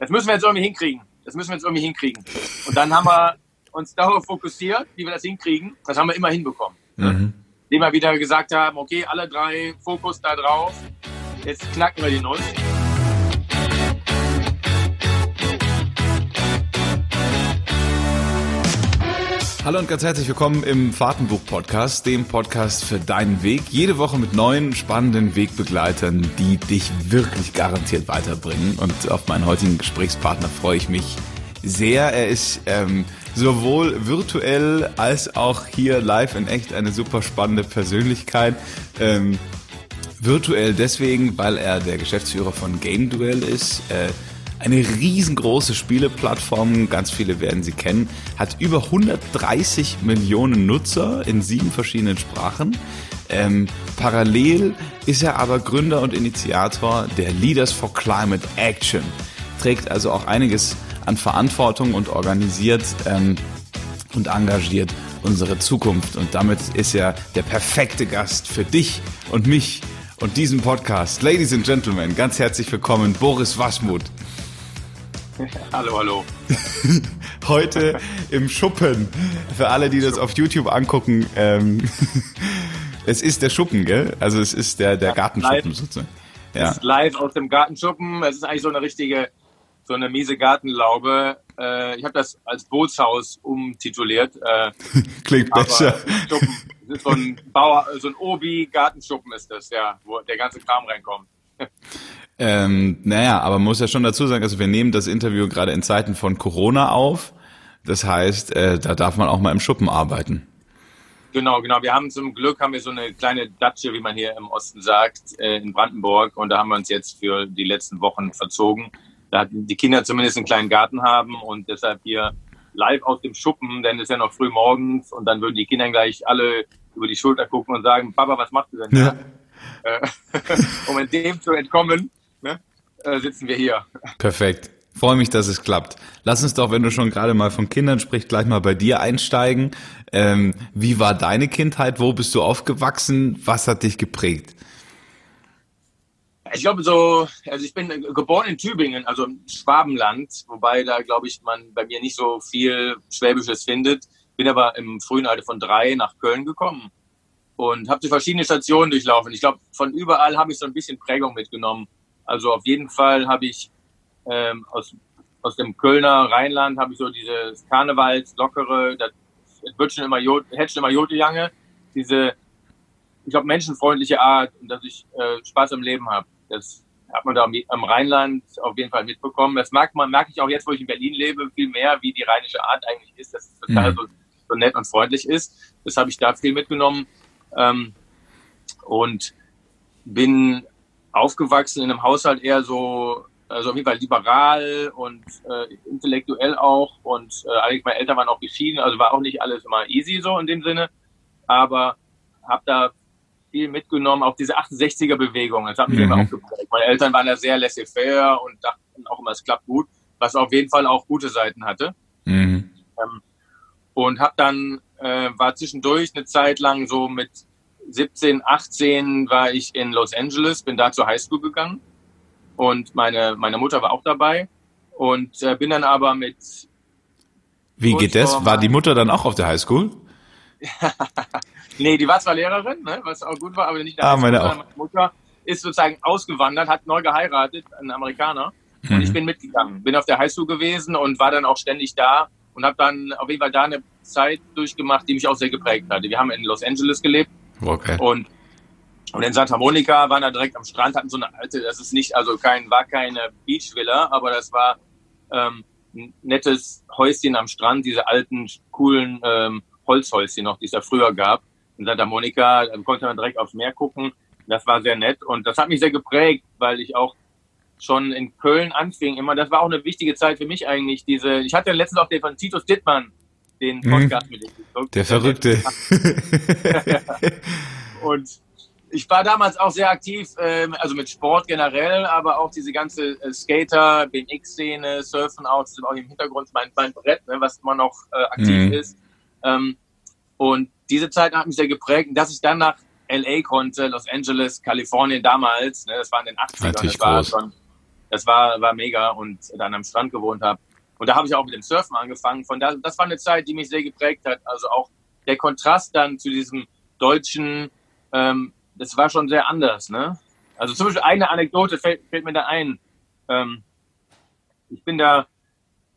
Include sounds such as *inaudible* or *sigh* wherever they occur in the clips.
das müssen wir jetzt irgendwie hinkriegen. Das müssen wir jetzt irgendwie hinkriegen. Und dann haben wir uns darauf fokussiert, wie wir das hinkriegen. Das haben wir immer hinbekommen. Mhm. Indem wir wieder gesagt haben, okay, alle drei Fokus da drauf. Jetzt knacken wir die Nuss. Hallo und ganz herzlich willkommen im Fahrtenbuch-Podcast, dem Podcast für deinen Weg. Jede Woche mit neuen, spannenden Wegbegleitern, die dich wirklich garantiert weiterbringen. Und auf meinen heutigen Gesprächspartner freue ich mich sehr. Er ist ähm, sowohl virtuell als auch hier live in echt eine super spannende Persönlichkeit. Ähm, virtuell deswegen, weil er der Geschäftsführer von Game Duel ist. Äh, eine riesengroße Spieleplattform, ganz viele werden sie kennen, hat über 130 Millionen Nutzer in sieben verschiedenen Sprachen. Ähm, parallel ist er aber Gründer und Initiator der Leaders for Climate Action, trägt also auch einiges an Verantwortung und organisiert ähm, und engagiert unsere Zukunft. Und damit ist er der perfekte Gast für dich und mich und diesen Podcast. Ladies and Gentlemen, ganz herzlich willkommen, Boris Waschmuth. *laughs* hallo, hallo. *laughs* Heute im Schuppen. Für alle, die das auf YouTube angucken, ähm, *laughs* es ist der Schuppen, gell? Also es ist der, der Gartenschuppen sozusagen. Ja. Es ist live aus dem Gartenschuppen. Es ist eigentlich so eine richtige, so eine miese Gartenlaube. Äh, ich habe das als Bootshaus umtituliert. Äh, Klingt besser. Schuppen. Das ist so ein Bauer, so ein Obi-Gartenschuppen ist das, ja, wo der ganze Kram reinkommt. Ähm, naja, aber man muss ja schon dazu sagen, also wir nehmen das Interview gerade in Zeiten von Corona auf. Das heißt, äh, da darf man auch mal im Schuppen arbeiten. Genau, genau. Wir haben zum Glück haben wir so eine kleine Datsche, wie man hier im Osten sagt, äh, in Brandenburg. Und da haben wir uns jetzt für die letzten Wochen verzogen. Da die Kinder zumindest einen kleinen Garten haben und deshalb hier live aus dem Schuppen, denn es ist ja noch früh morgens und dann würden die Kinder gleich alle über die Schulter gucken und sagen, Papa, was machst du denn da? Ja. Äh, *laughs* um in dem zu entkommen, ne, äh, sitzen wir hier. Perfekt. Freue mich, dass es klappt. Lass uns doch, wenn du schon gerade mal von Kindern sprichst, gleich mal bei dir einsteigen. Ähm, wie war deine Kindheit? Wo bist du aufgewachsen? Was hat dich geprägt? Ich glaube so, also ich bin geboren in Tübingen, also im Schwabenland, wobei da glaube ich man bei mir nicht so viel Schwäbisches findet. Bin aber im frühen Alter von drei nach Köln gekommen und habe die verschiedenen Stationen durchlaufen. Ich glaube, von überall habe ich so ein bisschen Prägung mitgenommen. Also auf jeden Fall habe ich ähm, aus, aus dem Kölner Rheinland habe ich so dieses Karnevals lockere, das wird schon immer hätte schon immer Jotejange, diese ich glaube menschenfreundliche Art und dass ich äh, Spaß im Leben habe. Das hat man da am, am, Rheinland auf jeden Fall mitbekommen. Das merkt man, merke ich auch jetzt, wo ich in Berlin lebe, viel mehr, wie die rheinische Art eigentlich ist, dass es total mhm. so, so nett und freundlich ist. Das habe ich da viel mitgenommen. Ähm, und bin aufgewachsen in einem Haushalt eher so, also auf jeden Fall liberal und äh, intellektuell auch. Und äh, eigentlich meine Eltern waren auch geschieden, also war auch nicht alles immer easy so in dem Sinne. Aber habe da viel mitgenommen, auch diese 68er Bewegung. Das hat mich mhm. immer auch geprägt. Meine Eltern waren da sehr laissez-faire und dachten auch immer, es klappt gut, was auf jeden Fall auch gute Seiten hatte. Mhm. Ähm, und habe dann äh, war zwischendurch eine Zeit lang so mit 17, 18 war ich in Los Angeles, bin da zur Highschool gegangen und meine, meine Mutter war auch dabei und äh, bin dann aber mit. Wie geht das? War die Mutter dann auch auf der Highschool? *laughs* nee, die war zwar Lehrerin, ne, was auch gut war, aber nicht ah, meine, auch. meine Mutter ist sozusagen ausgewandert, hat neu geheiratet, ein Amerikaner. Mhm. Und ich bin mitgegangen, bin auf der Highschool gewesen und war dann auch ständig da und habe dann auf jeden Fall da eine Zeit durchgemacht, die mich auch sehr geprägt hatte. Wir haben in Los Angeles gelebt okay. und und in Santa Monica waren da direkt am Strand, hatten so eine alte, das ist nicht, also kein, war keine Beachvilla, aber das war ähm, ein nettes Häuschen am Strand, diese alten, coolen ähm, Holzhäuschen noch, die es da früher gab. In Santa Monica, da konnte man direkt aufs Meer gucken. Das war sehr nett und das hat mich sehr geprägt, weil ich auch schon in Köln anfing. Immer, das war auch eine wichtige Zeit für mich eigentlich. Diese, ich hatte letztens auch den von Titus Dittmann, den mhm. Podcast mit ihm geguckt. Der Verrückte. *laughs* und ich war damals auch sehr aktiv, ähm, also mit Sport generell, aber auch diese ganze äh, Skater, BMX-Szene, Surfen auch, das ist auch im Hintergrund mein, mein Brett, ne, was immer noch äh, aktiv mhm. ist. Ähm, und diese Zeit hat mich sehr geprägt, dass ich dann nach LA konnte, Los Angeles, Kalifornien damals, ne, das war in den 80ern, Natürlich das war schon Das war, war mega und dann am Strand gewohnt habe. Und da habe ich auch mit dem Surfen angefangen. Von da, das war eine Zeit, die mich sehr geprägt hat. Also auch der Kontrast dann zu diesem deutschen, ähm, das war schon sehr anders. Ne? Also zum Beispiel eine Anekdote fällt, fällt mir da ein. Ähm, ich bin da,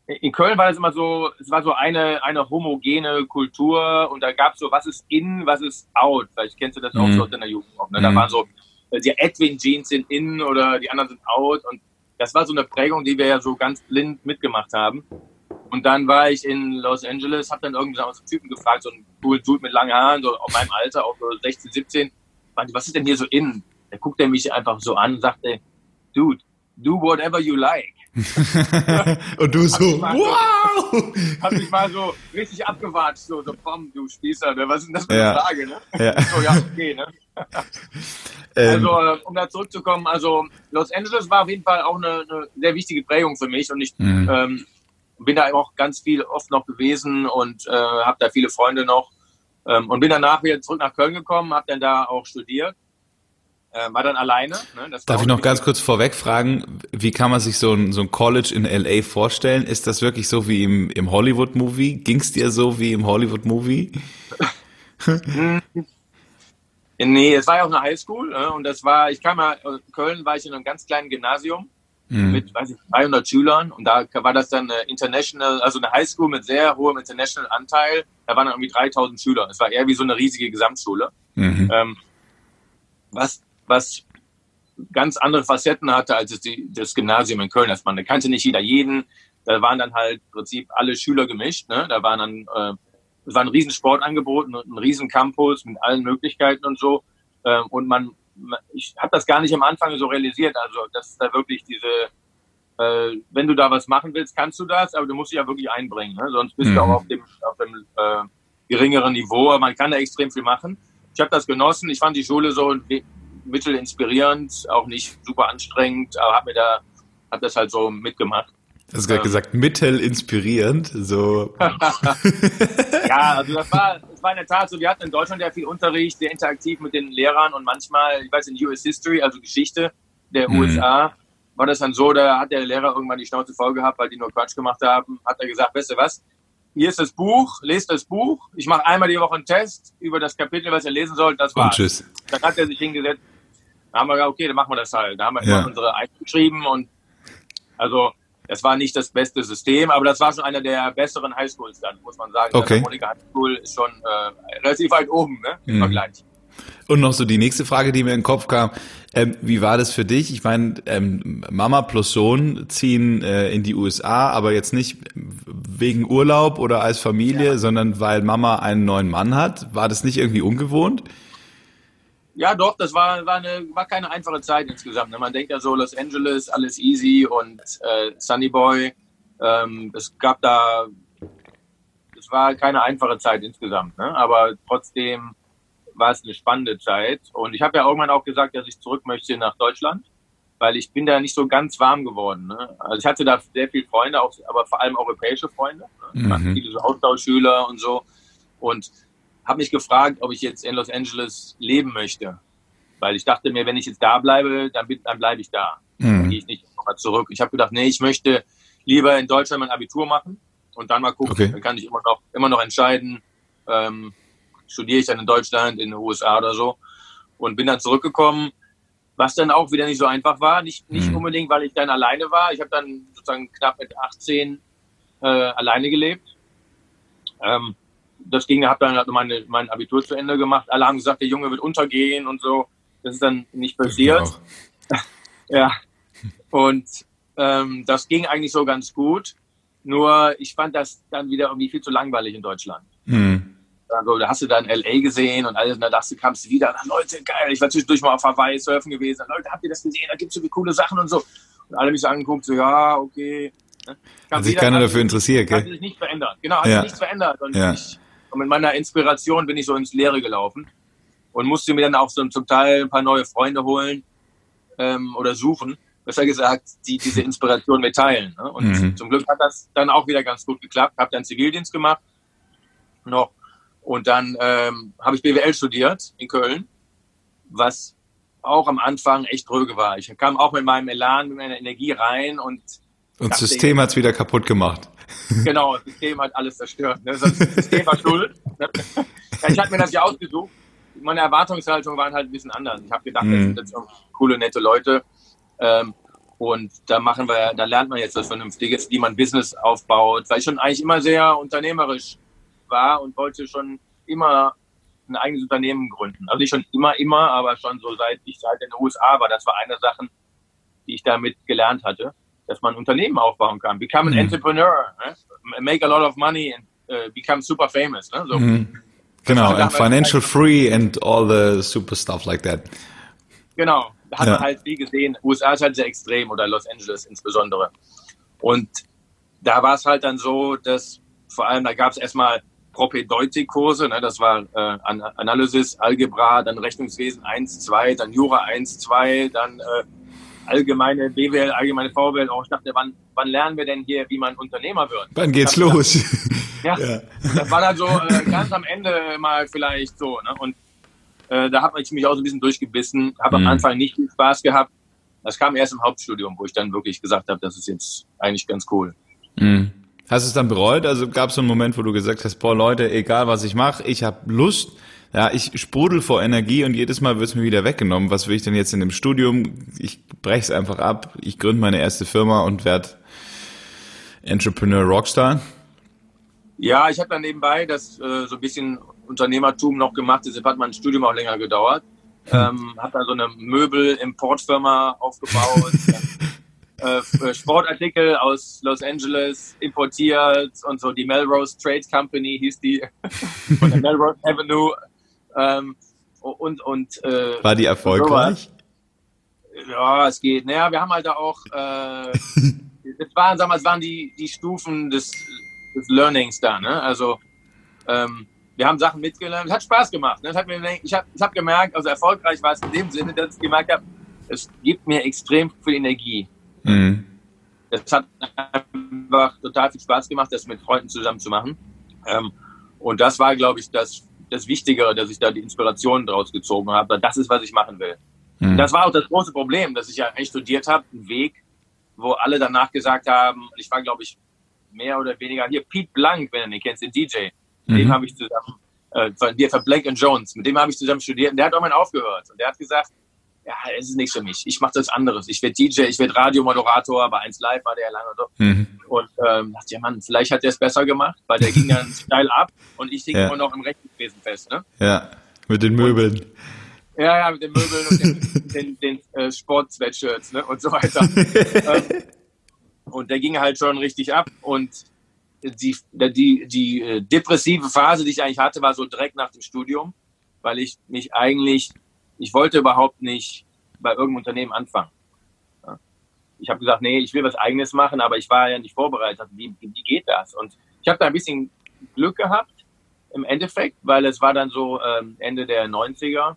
in Köln war das immer so, es war so eine, eine homogene Kultur und da gab es so, was ist in, was ist out. Vielleicht kennst du das auch mhm. so aus deiner Jugend. Auch, ne? Da mhm. waren so, die Edwin Jeans sind in oder die anderen sind out und das war so eine Prägung, die wir ja so ganz blind mitgemacht haben. Und dann war ich in Los Angeles, habe dann irgendwie so einen Typen gefragt, so einen coolen Dude mit langen Haaren, so auf meinem Alter, auch so 16, 17. Meinte, was ist denn hier so in? Da guckt er mich einfach so an und sagte, Dude, do whatever you like. *laughs* und du so, hab wow! So, hab mich mal so richtig abgewatscht, so, so, komm, du Spießer, ne? was ist denn das für eine ja. Frage, ne? Ja. So, ja, okay, ne? *laughs* Ähm. also, äh, um da zurückzukommen, also Los Angeles war auf jeden Fall auch eine, eine sehr wichtige Prägung für mich und ich mhm. ähm, bin da auch ganz viel oft noch gewesen und äh, habe da viele Freunde noch ähm, und bin danach wieder zurück nach Köln gekommen, habe dann da auch studiert äh, war dann alleine. Ne? Darf ich noch ganz kurz vorweg fragen, wie kann man sich so ein, so ein College in LA vorstellen? Ist das wirklich so wie im, im Hollywood-Movie? Ging es dir so wie im Hollywood-Movie? *laughs* *laughs* nee, es war ja auch eine Highschool ne? und das war, ich kam ja, in Köln war ich in einem ganz kleinen Gymnasium mhm. mit, weiß ich, 300 Schülern und da war das dann eine International, also eine Highschool mit sehr hohem International Anteil. Da waren dann irgendwie 3000 Schüler. Es war eher wie so eine riesige Gesamtschule. Mhm. Ähm, was was ganz andere Facetten hatte als die, das Gymnasium in Köln. Das man, da kannte nicht jeder jeden. Da waren dann halt im Prinzip alle Schüler gemischt. Ne? Da waren dann, äh, es war ein riesen Sportangebot, ein riesen Campus mit allen Möglichkeiten und so. Ähm, und man, ich habe das gar nicht am Anfang so realisiert. Also das ist da wirklich diese, äh, wenn du da was machen willst, kannst du das, aber du musst dich ja wirklich einbringen. Ne? Sonst bist mhm. du auch auf dem, auf dem äh, geringeren Niveau. Aber man kann da extrem viel machen. Ich habe das genossen. Ich fand die Schule so mittel inspirierend, auch nicht super anstrengend, aber habe mir da, hab das halt so mitgemacht. Du hast gerade ähm, gesagt, mittel inspirierend, so. *laughs* ja, also das war, das war in der Tat so, wir hatten in Deutschland ja viel Unterricht, sehr interaktiv mit den Lehrern und manchmal, ich weiß, in US History, also Geschichte der mhm. USA, war das dann so, da hat der Lehrer irgendwann die Schnauze voll gehabt, weil die nur Quatsch gemacht haben, hat er gesagt, weißt du was, hier ist das Buch, lest das Buch, ich mache einmal die Woche einen Test über das Kapitel, was ihr lesen sollt, das war's. Und tschüss. Dann hat er sich hingesetzt, da haben wir gesagt, okay, dann machen wir das halt. Da haben wir ja. unsere eingeschrieben und also das war nicht das beste System, aber das war schon einer der besseren Highschools dann, muss man sagen. Okay. Die High School ist schon äh, relativ weit oben ne, im mhm. Vergleich. Und noch so die nächste Frage, die mir in den Kopf kam. Ähm, wie war das für dich? Ich meine, ähm, Mama plus Sohn ziehen äh, in die USA, aber jetzt nicht wegen Urlaub oder als Familie, ja. sondern weil Mama einen neuen Mann hat. War das nicht irgendwie ungewohnt? Ja, doch, das war, war, eine, war keine einfache Zeit insgesamt. Ne? Man denkt ja so, Los Angeles, alles easy und äh, Sunny Boy. Ähm, es gab da, es war keine einfache Zeit insgesamt, ne? aber trotzdem war es eine spannende Zeit. Und ich habe ja irgendwann auch gesagt, dass ich zurück möchte nach Deutschland, weil ich bin da nicht so ganz warm geworden. Ne? Also ich hatte da sehr viele Freunde, auch, aber vor allem europäische Freunde, ne? Mhm. viele so Austauschschüler und so. Und habe mich gefragt, ob ich jetzt in Los Angeles leben möchte. Weil ich dachte mir, wenn ich jetzt da bleibe, dann, dann bleibe ich da. Mhm. Dann gehe ich nicht nochmal zurück. Ich habe gedacht, nee, ich möchte lieber in Deutschland mein Abitur machen und dann mal gucken. Okay. Dann kann ich immer noch, immer noch entscheiden, ähm, studiere ich dann in Deutschland, in den USA oder so. Und bin dann zurückgekommen, was dann auch wieder nicht so einfach war. Nicht, nicht mhm. unbedingt, weil ich dann alleine war. Ich habe dann sozusagen knapp mit 18 äh, alleine gelebt. Ähm, das ging, habe dann halt meine, mein Abitur zu Ende gemacht. Alle haben gesagt, der Junge wird untergehen und so. Das ist dann nicht passiert. *laughs* ja. Und ähm, das ging eigentlich so ganz gut. Nur ich fand das dann wieder irgendwie viel zu langweilig in Deutschland. Mhm. Also, da hast du dann LA gesehen und alles, und da dachte, kamst du wieder, Leute, geil, ich war zwischendurch mal auf Hawaii surfen gewesen. Leute, habt ihr das gesehen? Da gibt es so viele coole Sachen und so. Und alle mich so angeguckt, so, ja, okay. Ne? Hat sich keiner dafür interessiert, gell? Hat sich nichts verändert. Genau, hat ja. sich nichts verändert. Und ja. ich und mit meiner Inspiration bin ich so ins Leere gelaufen und musste mir dann auch so zum Teil ein paar neue Freunde holen ähm, oder suchen, besser gesagt, die diese Inspiration mitteilen. Ne? Und mhm. zum Glück hat das dann auch wieder ganz gut geklappt. Habe dann Zivildienst gemacht noch und dann ähm, habe ich BWL studiert in Köln, was auch am Anfang echt dröge war. Ich kam auch mit meinem Elan, mit meiner Energie rein und und das System hat es wieder kaputt gemacht. Genau, das System hat alles zerstört. Ne? Das System war schuld. Ja, ich hatte mir das ja ausgesucht. Meine Erwartungshaltung waren halt ein bisschen anders. Ich habe gedacht, mhm. das sind jetzt coole, nette Leute. Ähm, und da machen wir, da lernt man jetzt was Vernünftiges, wie man Business aufbaut, weil ich schon eigentlich immer sehr unternehmerisch war und wollte schon immer ein eigenes Unternehmen gründen. Also nicht schon immer, immer, aber schon so seit ich seit in den USA war. Das war eine Sache, die ich damit gelernt hatte dass man Unternehmen aufbauen kann. Become an mhm. entrepreneur, ne? make a lot of money and uh, become super famous. Ne? So. Mhm. Genau, and financial free and all the super stuff like that. Genau, da hat ja. man halt wie gesehen, USA ist halt sehr extrem oder Los Angeles insbesondere. Und da war es halt dann so, dass vor allem, da gab es erstmal Propedeutik-Kurse, ne, das war äh, Analysis, Algebra, dann Rechnungswesen 1, 2, dann Jura 1, 2, dann äh, allgemeine BWL, allgemeine VWL auch. Ich dachte, wann, wann lernen wir denn hier, wie man Unternehmer wird? Wann geht's los? *laughs* ja, ja, das war dann so äh, ganz am Ende mal vielleicht so. Ne? Und äh, da habe ich mich auch so ein bisschen durchgebissen, habe mhm. am Anfang nicht viel Spaß gehabt. Das kam erst im Hauptstudium, wo ich dann wirklich gesagt habe, das ist jetzt eigentlich ganz cool. Mhm. Hast du es dann bereut? Also gab es so einen Moment, wo du gesagt hast, boah Leute, egal was ich mache, ich habe Lust, ja, ich sprudel vor Energie und jedes Mal wird es mir wieder weggenommen. Was will ich denn jetzt in dem Studium? Ich brech's einfach ab. Ich gründe meine erste Firma und werde Entrepreneur Rockstar. Ja, ich habe dann nebenbei das äh, so ein bisschen Unternehmertum noch gemacht. Deshalb hat mein Studium auch länger gedauert. Hm. Ähm, habe dann so eine Möbel-Importfirma aufgebaut. *laughs* Äh, äh, Sportartikel aus Los Angeles importiert und so die Melrose Trade Company hieß die von der Melrose Avenue ähm, und, und, äh, War die erfolgreich? Ja, es geht. Naja, wir haben halt da auch, äh, *laughs* das waren, sagen wir, es waren die, die Stufen des, des Learnings da, ne? Also, ähm, wir haben Sachen mitgelernt. Es hat Spaß gemacht. Ne? Hat mir, ich habe ich hab gemerkt, also erfolgreich war es in dem Sinne, dass ich gemerkt habe, es gibt mir extrem viel Energie. Mhm. Es hat einfach total viel Spaß gemacht, das mit Freunden zusammen zu machen. Ähm, und das war, glaube ich, das das Wichtigere, dass ich da die Inspiration draus gezogen habe. Das ist, was ich machen will. Mhm. Das war auch das große Problem, dass ich ja eigentlich studiert habe, einen Weg, wo alle danach gesagt haben, ich war, glaube ich, mehr oder weniger hier, Pete Blank, wenn du den kennst, den DJ, mhm. dem habe ich zusammen, äh, von dir, von Blank Jones, mit dem habe ich zusammen studiert und der hat irgendwann aufgehört und der hat gesagt, ja, es ist nichts für mich. Ich mache das anderes. Ich werde DJ, ich werde Radiomoderator, bei 1 Live war der ja lange so. Mhm. Und ähm, dachte, ja Mann, vielleicht hat der es besser gemacht, weil der ging dann *laughs* steil ab und ich hing ja. immer noch im Rechnungswesen fest. Ne? Ja, mit den Möbeln. Und, ja, ja, mit den Möbeln und den, *laughs* den, den äh, Sport-Sweatshirts ne? und so weiter. ähm, und der ging halt schon richtig ab und die, die, die äh, depressive Phase, die ich eigentlich hatte, war so direkt nach dem Studium, weil ich mich eigentlich ich wollte überhaupt nicht bei irgendeinem Unternehmen anfangen. Ich habe gesagt, nee, ich will was Eigenes machen, aber ich war ja nicht vorbereitet. Wie, wie geht das? Und ich habe da ein bisschen Glück gehabt im Endeffekt, weil es war dann so ähm, Ende der 90er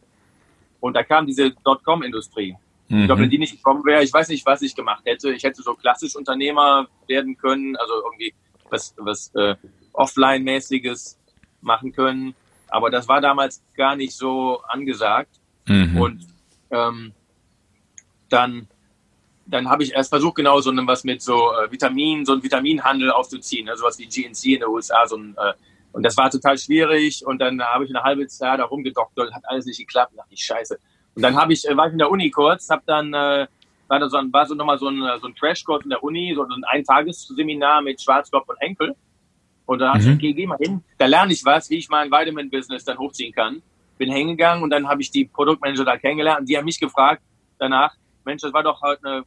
und da kam diese Dotcom-Industrie. Mhm. Ich glaube, wenn die nicht gekommen wäre, ich weiß nicht, was ich gemacht hätte. Ich hätte so klassisch Unternehmer werden können, also irgendwie was, was äh, Offline-mäßiges machen können. Aber das war damals gar nicht so angesagt. Mhm. Und ähm, dann, dann habe ich erst versucht, genau so was mit so äh, Vitaminen, so einen Vitaminhandel aufzuziehen, ne? sowas wie GNC in den USA, so ein, äh, und das war total schwierig und dann habe ich eine halbe Zeit da rumgedoktert, hat alles nicht geklappt, dachte ich, scheiße. Und dann habe ich, äh, war ich in der Uni kurz, habe dann, äh, war da so, ein, war so nochmal so ein, so ein Crashkurs in der Uni, so ein Eintagesseminar mit Schwarzkopf und Henkel. Und dann mhm. ich, okay, geh mal hin, da lerne ich was, wie ich mein Vitamin-Business dann hochziehen kann bin hingegangen und dann habe ich die Produktmanager da kennengelernt und die haben mich gefragt danach, Mensch, das war doch heute ein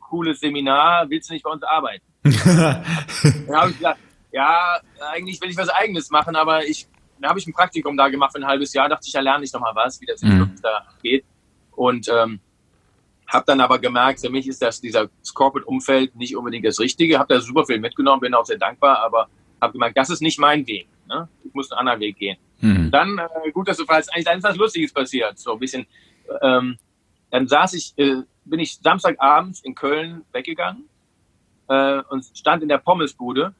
cooles Seminar, willst du nicht bei uns arbeiten? *laughs* dann habe ich gesagt, ja, eigentlich will ich was Eigenes machen, aber ich, dann habe ich ein Praktikum da gemacht für ein halbes Jahr, dachte ich, da lerne ich noch mal was, wie das mhm. da geht und ähm, habe dann aber gemerkt, für mich ist das dieser Corporate-Umfeld nicht unbedingt das Richtige, habe da super viel mitgenommen, bin auch sehr dankbar, aber habe gemerkt, das ist nicht mein Weg. Ne? Ich muss einen anderen Weg gehen. Mhm. Dann, äh, gut, dass du fragst, eigentlich dann ist was Lustiges passiert. So ein bisschen. Ähm, dann saß ich, äh, bin ich Samstagabends in Köln weggegangen äh, und stand in der Pommesbude.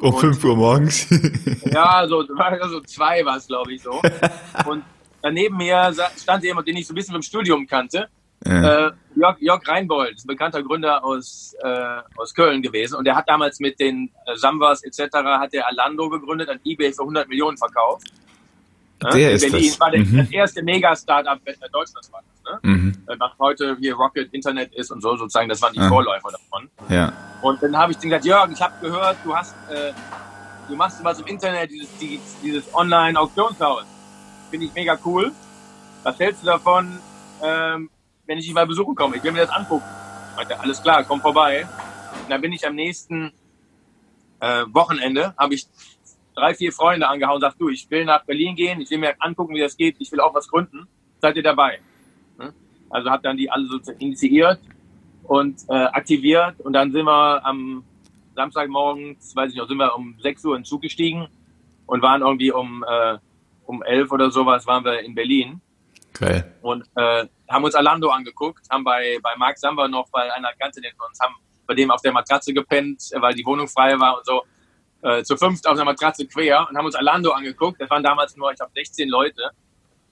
Um 5 Uhr morgens. *laughs* ja, so, so zwei war es, glaube ich, so. *laughs* Und daneben mir stand jemand, den ich so ein bisschen im Studium kannte. Ja. Äh, Jörg, Jörg Reinbold, ein bekannter Gründer aus, äh, aus Köln gewesen. Und der hat damals mit den äh, Sambas etc. hat der Alando gegründet, an Ebay für 100 Millionen verkauft. Der ist Berlin das. war der, mhm. das erste Mega-Startup Deutschlands war das, ne? Mhm. Was äh, heute hier Rocket Internet ist und so sozusagen, das waren die ah. Vorläufer davon. Ja. Und dann habe ich den gesagt, Jörg, ich habe gehört, du hast, äh, du machst was im Internet, dieses, dieses Online-Auktionshaus. Finde ich mega cool. Was hältst du davon, ähm, wenn ich dich mal besuchen komme? Ich will mir das angucken. Meinte, alles klar, komm vorbei. Und dann bin ich am nächsten äh, Wochenende, habe ich drei, vier Freunde angehauen und sagt, du, ich will nach Berlin gehen, ich will mir angucken, wie das geht, ich will auch was gründen. Seid ihr dabei? Hm? Also hat dann die alle so initiiert und äh, aktiviert und dann sind wir am Samstagmorgen, weiß ich noch, sind wir um 6 Uhr in den Zug gestiegen und waren irgendwie um, äh, um 11 oder sowas waren wir in Berlin. Okay. Und äh, haben uns Alando angeguckt, haben bei, bei Mark Samba noch bei einer Ganze von uns, haben bei dem auf der Matratze gepennt, weil die Wohnung frei war und so äh, zu fünft auf einer Matratze quer und haben uns Alando angeguckt. Das waren damals nur, ich glaube, 16 Leute.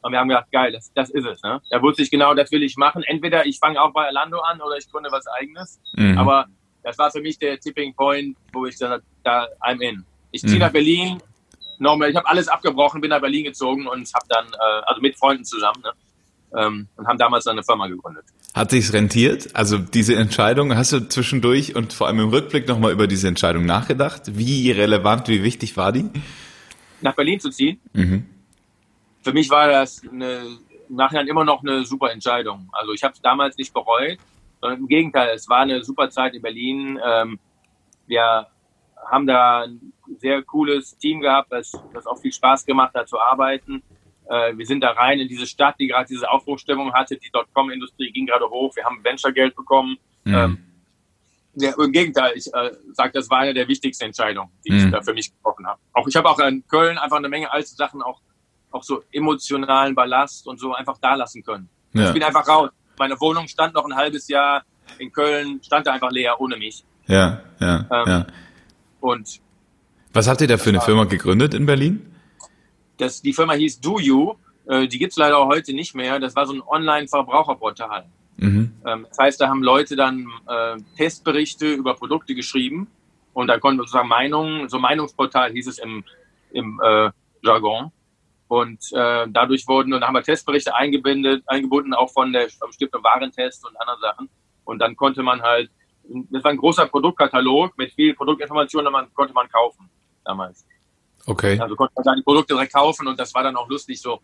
Und wir haben gedacht, geil, das, das ist es. Ne? Da wusste ich genau, das will ich machen. Entweder ich fange auch bei Alando an oder ich gründe was eigenes. Mhm. Aber das war für mich der Tipping Point, wo ich gesagt da I'm in. Ich ziehe mhm. nach Berlin. Nochmal, ich habe alles abgebrochen, bin nach Berlin gezogen und habe dann, äh, also mit Freunden zusammen, ne? ähm, und haben damals dann eine Firma gegründet. Hat sich's rentiert? Also diese Entscheidung, hast du zwischendurch und vor allem im Rückblick nochmal über diese Entscheidung nachgedacht? Wie relevant, wie wichtig war die? Nach Berlin zu ziehen? Mhm. Für mich war das eine, im Nachhinein immer noch eine super Entscheidung. Also ich habe es damals nicht bereut, sondern im Gegenteil, es war eine super Zeit in Berlin. Ähm, wir haben da ein sehr cooles Team gehabt, das, das auch viel Spaß gemacht hat zu arbeiten. Äh, wir sind da rein in diese Stadt, die gerade diese Aufbruchstimmung hatte. Die Dotcom-Industrie ging gerade hoch. Wir haben Venture-Geld bekommen. Mhm. Ähm, ja, Im Gegenteil, ich äh, sage, das war eine der wichtigsten Entscheidungen, die mhm. ich da für mich getroffen habe. Auch ich habe auch in Köln einfach eine Menge alte Sachen, auch, auch so emotionalen Ballast und so einfach da lassen können. Ja. Ich bin einfach raus. Meine Wohnung stand noch ein halbes Jahr in Köln, stand da einfach leer ohne mich. Ja, ja, ähm, ja. Und was habt ihr da für eine Firma gegründet in Berlin? Das, die Firma hieß Do You. Äh, die gibt's leider auch heute nicht mehr. Das war so ein Online-Verbraucherportal. Mhm. Ähm, das heißt, da haben Leute dann äh, Testberichte über Produkte geschrieben und da konnten wir sozusagen Meinungen, so Meinungsportal hieß es im, im äh, Jargon. Und äh, dadurch wurden, und da haben wir Testberichte eingebindet, eingebunden, auch von der vom Stiftung Warentest und anderen Sachen. Und dann konnte man halt, das war ein großer Produktkatalog mit viel Produktinformationen, man konnte man kaufen damals. Okay. Also konnte man da die Produkte direkt kaufen und das war dann auch lustig so,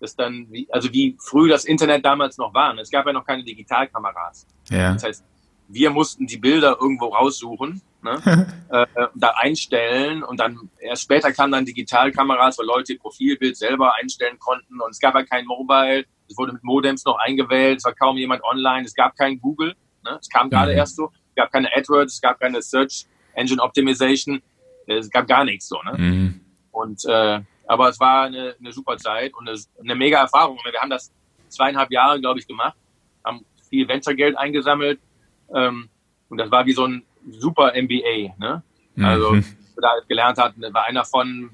dass dann, wie, also wie früh das Internet damals noch war. Es gab ja noch keine Digitalkameras. Ja. Das heißt, wir mussten die Bilder irgendwo raussuchen, ne, *laughs* äh, da einstellen und dann erst später kamen dann Digitalkameras, wo Leute ihr Profilbild selber einstellen konnten und es gab ja kein Mobile, es wurde mit Modems noch eingewählt, es war kaum jemand online, es gab kein Google, ne, es kam gerade mhm. erst so, es gab keine AdWords, es gab keine Search Engine Optimization, es gab gar nichts so, ne? Mhm. Und äh, aber es war eine, eine super Zeit und eine, eine mega Erfahrung. Wir haben das zweieinhalb Jahre, glaube ich, gemacht, haben viel Venture-Geld eingesammelt ähm, und das war wie so ein super MBA. Ne? Also, mhm. da gelernt hatten, war einer von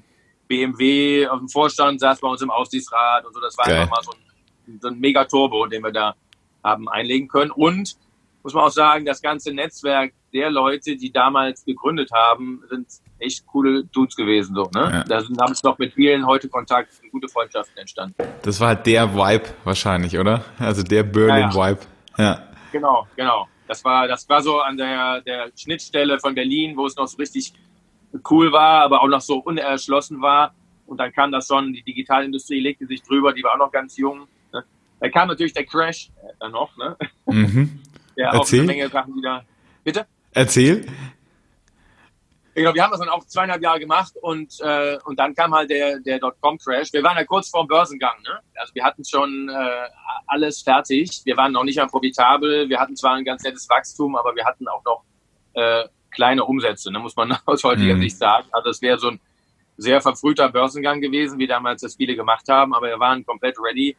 BMW aus dem Vorstand, saß bei uns im Aufsichtsrat und so. Das war Geil. einfach mal so ein, so ein Mega-Turbo, den wir da haben einlegen können. Und muss man auch sagen, das ganze Netzwerk der Leute, die damals gegründet haben, sind echt coole Dudes gewesen. So, ne? Ja. Da sind, haben es noch mit vielen heute Kontakt, gute Freundschaften entstanden. Das war halt der Vibe wahrscheinlich, oder? Also der Berlin-Vibe. Ja, ja. Genau, genau. Das war, das war so an der, der Schnittstelle von Berlin, wo es noch so richtig cool war, aber auch noch so unerschlossen war. Und dann kam das schon, die Digitalindustrie legte sich drüber, die war auch noch ganz jung. Ne? Da kam natürlich der Crash äh, dann noch, ne? Mhm. *laughs* Ja, auch eine Menge Sachen wieder. Bitte? Erzähl. Genau, wir haben das dann auch zweieinhalb Jahre gemacht und, äh, und dann kam halt der, der Dotcom-Crash. Wir waren ja kurz vor dem Börsengang. Ne? Also wir hatten schon äh, alles fertig. Wir waren noch nicht mehr profitabel. Wir hatten zwar ein ganz nettes Wachstum, aber wir hatten auch noch äh, kleine Umsätze, ne? muss man *laughs* aus heutiger mhm. Sicht sagen. Also es wäre so ein sehr verfrühter Börsengang gewesen, wie damals das viele gemacht haben, aber wir waren komplett ready,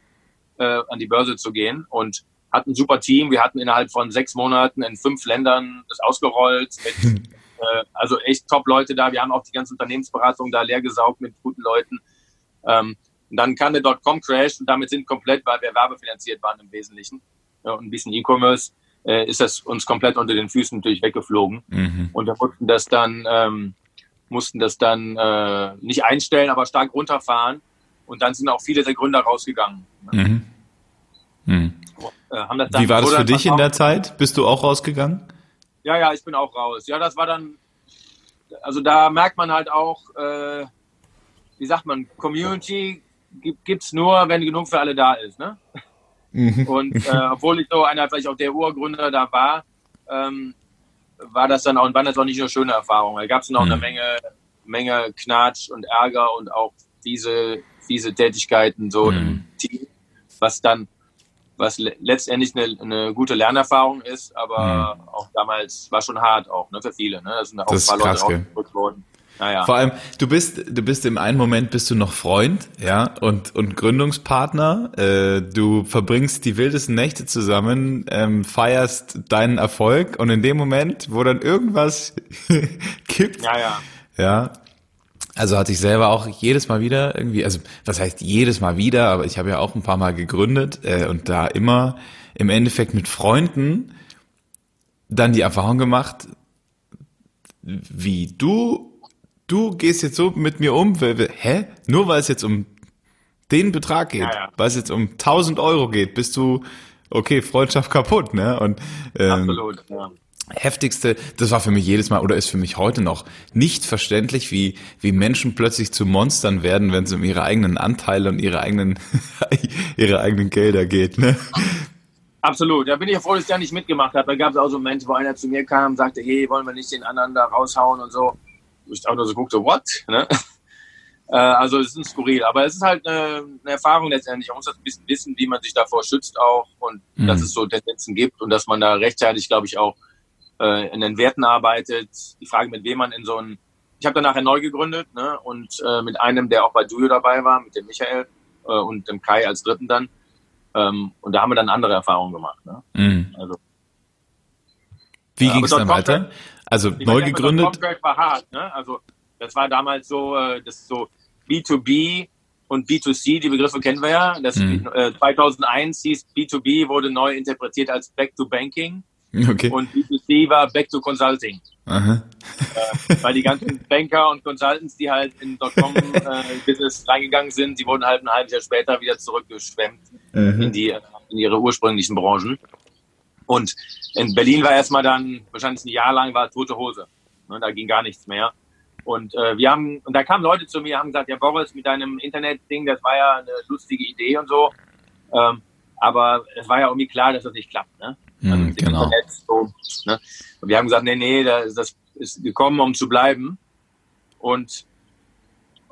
äh, an die Börse zu gehen und hatten ein super Team. Wir hatten innerhalb von sechs Monaten in fünf Ländern das ausgerollt. Mit, äh, also echt top Leute da. Wir haben auch die ganze Unternehmensberatung da leer gesaugt mit guten Leuten. Ähm, Und dann kam der Dotcom-Crash und damit sind komplett, weil wir werbefinanziert waren im Wesentlichen ja, und ein bisschen E-Commerce, äh, ist das uns komplett unter den Füßen natürlich weggeflogen. Mhm. Und wir mussten das dann, ähm, mussten das dann äh, nicht einstellen, aber stark runterfahren. Und dann sind auch viele der Gründer rausgegangen. Mhm. Mhm. Und, äh, Wie war das für dich in der Zeit? Bist du auch rausgegangen? Ja, ja, ich bin auch raus. Ja, das war dann, also da merkt man halt auch, äh, wie sagt man, Community gibt es nur, wenn genug für alle da ist. Ne? Mhm. Und äh, obwohl ich so einer vielleicht auch der Urgründer da war, ähm, war das dann auch, waren das auch nicht nur schöne Erfahrungen. Da gab es noch mhm. eine Menge, Menge Knatsch und Ärger und auch diese, diese Tätigkeiten so mhm. im Team, was dann was letztendlich eine, eine, gute Lernerfahrung ist, aber mhm. auch damals war schon hart auch, ne, für viele. Ne? Da sind auch das ein paar Leute rausgedrückt worden. Naja. Vor allem, du bist, du bist im einen Moment bist du noch Freund, ja, und, und Gründungspartner. Äh, du verbringst die wildesten Nächte zusammen, ähm, feierst deinen Erfolg und in dem Moment, wo dann irgendwas *laughs* kippt, ja, ja. ja, also hatte ich selber auch jedes Mal wieder irgendwie, also was heißt jedes Mal wieder, aber ich habe ja auch ein paar Mal gegründet äh, und da immer im Endeffekt mit Freunden dann die Erfahrung gemacht, wie du, du gehst jetzt so mit mir um, hä? Nur weil es jetzt um den Betrag geht, ja, ja. weil es jetzt um 1000 Euro geht, bist du, okay, Freundschaft kaputt, ne? Und ähm, Absolut, ja heftigste, das war für mich jedes Mal oder ist für mich heute noch nicht verständlich, wie, wie Menschen plötzlich zu Monstern werden, wenn es um ihre eigenen Anteile und ihre eigenen, *laughs* ihre eigenen Gelder geht, ne? Absolut. Da bin ich ja froh, dass ich da nicht mitgemacht habe. Da gab es auch so Momente, wo einer zu mir kam und sagte, hey, wollen wir nicht den anderen da raushauen und so. Ich auch nur so guckte, what? Ne? *laughs* Äh, also es ist skurril, aber es ist halt eine, eine, Erfahrung letztendlich. Man muss das ein bisschen wissen, wie man sich davor schützt auch und mhm. dass es so Tendenzen gibt und dass man da rechtzeitig, glaube ich, auch äh, in den Werten arbeitet. Die Frage, mit wem man in so ein ich habe dann nachher neu gegründet ne, und äh, mit einem, der auch bei Duo dabei war, mit dem Michael äh, und dem Kai als Dritten dann. Ähm, und da haben wir dann andere Erfahrungen gemacht. Ne? Mhm. Also, Wie ging es dann weiter? Also neu gegründet? war hart. Ne? Also das war damals so, äh, das ist so B2B und B2C, die Begriffe kennen wir ja. Das, äh, 2001 hieß B2B, wurde neu interpretiert als Back to Banking. Okay. Und B2C war Back to Consulting. Aha. Äh, weil die ganzen *laughs* Banker und Consultants, die halt in Dotcom-Business äh, reingegangen sind, die wurden halt ein halbes Jahr später wieder zurückgeschwemmt mhm. in, die, in ihre ursprünglichen Branchen. Und in Berlin war erstmal dann, wahrscheinlich ein Jahr lang war tote Hose. Ne, da ging gar nichts mehr. Und äh, wir haben, und da kamen Leute zu mir, haben gesagt, ja Boris, mit deinem Internet-Ding, das war ja eine lustige Idee und so. Ähm, aber es war ja irgendwie klar, dass das nicht klappt. Ne? Also mm, genau. Internet, so, ne? Und wir haben gesagt, nee, nee, das ist gekommen, um zu bleiben. Und